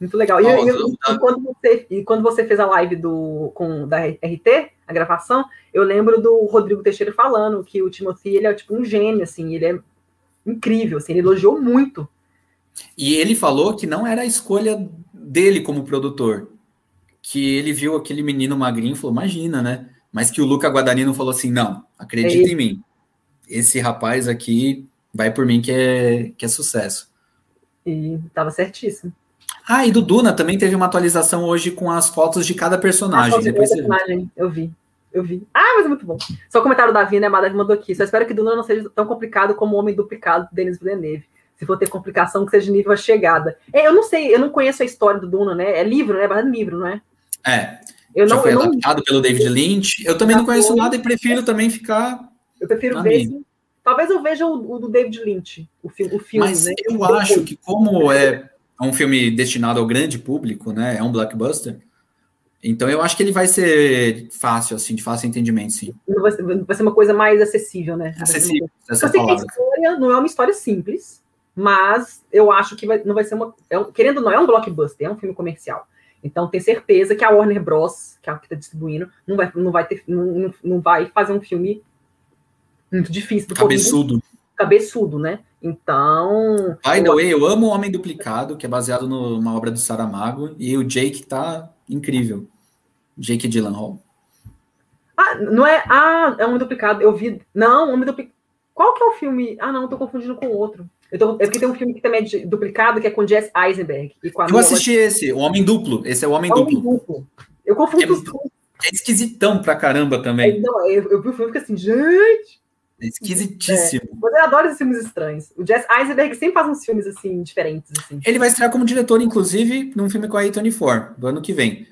B: Muito legal. E, e, e, quando você, e quando você fez a live do, com, da RT, a gravação, eu lembro do Rodrigo Teixeira falando que o Timothy ele é tipo um gênio, assim, ele é incrível, assim, ele elogiou muito.
C: E ele falou que não era a escolha dele como produtor, que ele viu aquele menino magrinho e falou, imagina, né? Mas que o Luca Guadagnino falou assim, não, acredita é em mim, esse rapaz aqui vai por mim que é, que é sucesso.
B: E tava certíssimo.
C: Ah, e do Duna também teve uma atualização hoje com as fotos de cada personagem.
B: Depois personagem, eu vi. Eu vi. Ah, mas é muito bom. Só o comentário da Davi, né? Madavi mandou aqui. Só espero que Duna não seja tão complicado como o Homem Duplicado do Denis Villeneuve. Se for ter complicação, que seja nível a chegada. É, eu não sei, eu não conheço a história do Duna, né? É livro, né? É livro, né?
C: É. Eu Já não, foi eu adaptado não... pelo David Lynch. Eu também não conheço nada e prefiro também ficar.
B: Eu prefiro ver. Talvez eu veja o, o, do David Lynch, o, fi o filme.
C: Mas
B: né?
C: eu acho que, como é um filme destinado ao grande público, né? É um blockbuster então eu acho que ele vai ser fácil, assim, de fácil entendimento, sim.
B: Vai ser, vai ser uma coisa mais acessível, né?
C: Acessível.
B: Eu a história não é uma história simples, mas eu acho que vai, não vai ser uma. É, querendo ou não, é um blockbuster, é um filme comercial. Então tem certeza que a Warner Bros., que é a que está distribuindo, não vai, não, vai ter, não, não vai fazer um filme muito difícil do
C: Cabeçudo.
B: Cabeçudo, né? Então.
C: By the way, eu amo o Homem Duplicado, que é baseado numa obra do Saramago, e o Jake tá incrível. Jake Gyllenhaal.
B: Ah, não é. Ah, é um duplicado. Eu vi. Não, um duplicado. Qual que é o filme? Ah, não, tô confundindo com outro. Eu tô... É porque tem um filme que também é duplicado, que é com Jess Eisenberg.
C: E com eu assisti esse, O Homem Duplo. Esse é o Homem, é Duplo. Homem Duplo.
B: Eu confundo
C: é, é esquisitão pra caramba também.
B: É, não, eu, eu vi o filme e fiquei assim, gente.
C: É esquisitíssimo. É,
B: mas eu adoro esses filmes estranhos. O Jess Eisenberg sempre faz uns filmes assim, diferentes. Assim.
C: Ele vai estrear como diretor, inclusive, num filme com a A24, do ano que vem.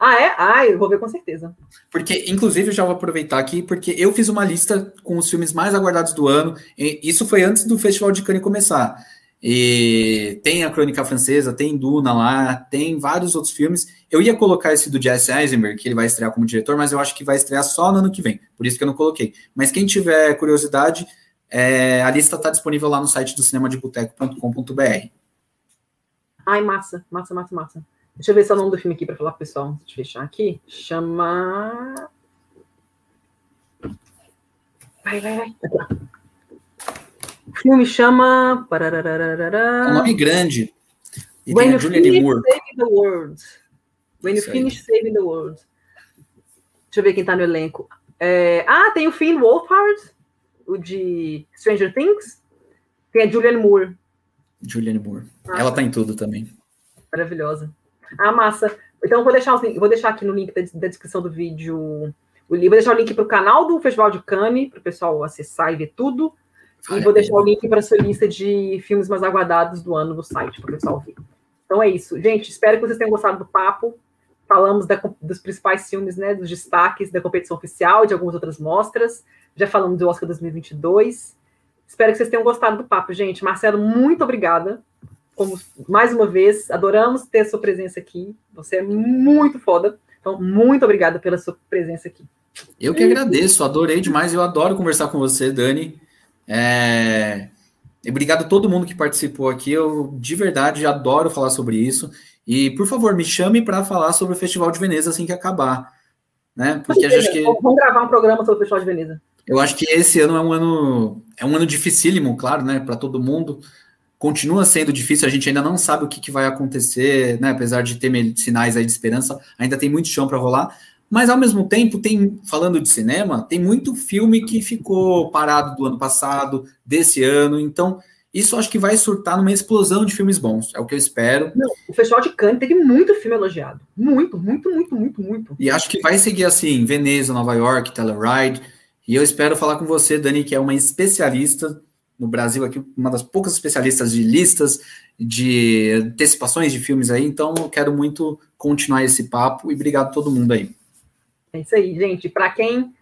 B: Ah, é? Ah, eu vou ver com certeza.
C: Porque, inclusive, eu já vou aproveitar aqui, porque eu fiz uma lista com os filmes mais aguardados do ano. isso foi antes do Festival de Cannes começar. E tem a Crônica Francesa, tem Duna lá, tem vários outros filmes. Eu ia colocar esse do Jesse Eisenberg, que ele vai estrear como diretor, mas eu acho que vai estrear só no ano que vem. Por isso que eu não coloquei. Mas quem tiver curiosidade, é, a lista está disponível lá no site do cinemadeboteco.com.br.
B: Ai, massa, massa, massa, massa. Deixa eu ver se é o nome do filme aqui para falar pro pessoal. Deixa eu fechar aqui. Chama. Vai, vai, vai. O filme chama.
C: É um nome grande.
B: E When you finish Moore. saving the world. When you finish saving the world. Deixa eu ver quem tá no elenco. É... Ah, tem o Finn Wolfhard, o de Stranger Things. Tem a Julianne Moore.
C: Julianne Moore. Ah, Ela tá em tudo também.
B: Maravilhosa. Ah, massa. Então, vou deixar, vou deixar aqui no link da, da descrição do vídeo o livro. Vou deixar o link para o canal do Festival de Cannes, para o pessoal acessar e ver tudo. E vou deixar o link para a sua lista de filmes mais aguardados do ano no site, para o pessoal ver. Então é isso. Gente, espero que vocês tenham gostado do papo. Falamos da, dos principais filmes, né, dos destaques da competição oficial, de algumas outras mostras. Já falamos do Oscar 2022. Espero que vocês tenham gostado do papo, gente. Marcelo, muito obrigada como mais uma vez, adoramos ter sua presença aqui. Você é muito foda. Então, muito obrigada pela sua presença aqui.
C: Eu que agradeço, adorei demais. Eu adoro conversar com você, Dani. É... Obrigado a todo mundo que participou aqui. Eu de verdade adoro falar sobre isso. E, por favor, me chame para falar sobre o Festival de Veneza assim que acabar. Né?
B: Porque acho que. Vamos gravar um programa sobre o Festival de Veneza.
C: Eu acho que esse ano é um ano é um ano dificílimo, claro, né, para todo mundo continua sendo difícil, a gente ainda não sabe o que, que vai acontecer, né? Apesar de ter sinais aí de esperança, ainda tem muito chão para rolar. Mas ao mesmo tempo, tem, falando de cinema, tem muito filme que ficou parado do ano passado, desse ano. Então, isso acho que vai surtar numa explosão de filmes bons. É o que eu espero.
B: Não, o Festival de Cannes teve muito filme elogiado. Muito, muito, muito, muito, muito.
C: E acho que vai seguir assim, Veneza, Nova York, Telluride. E eu espero falar com você, Dani, que é uma especialista no Brasil aqui, uma das poucas especialistas de listas, de antecipações de filmes aí, então eu quero muito continuar esse papo e obrigado a todo mundo aí.
B: É isso aí, gente. Para quem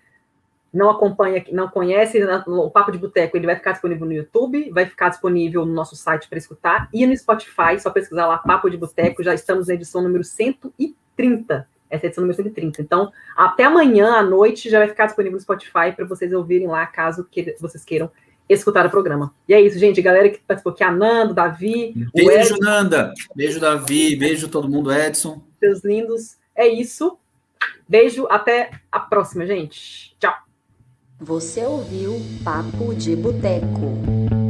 B: não acompanha, não conhece, o Papo de Boteco, ele vai ficar disponível no YouTube, vai ficar disponível no nosso site para escutar e no Spotify, só pesquisar lá Papo de Boteco, já estamos na edição número 130. Essa é a edição número 130. Então, até amanhã à noite já vai ficar disponível no Spotify para vocês ouvirem lá, caso que, vocês queiram escutar o programa. E é isso, gente. Galera que participou aqui, a Nando, Davi.
C: Beijo, Nanda. Beijo, Davi. Beijo, todo mundo, Edson.
B: Seus lindos. É isso. Beijo, até a próxima, gente. Tchau.
A: Você ouviu Papo de Boteco.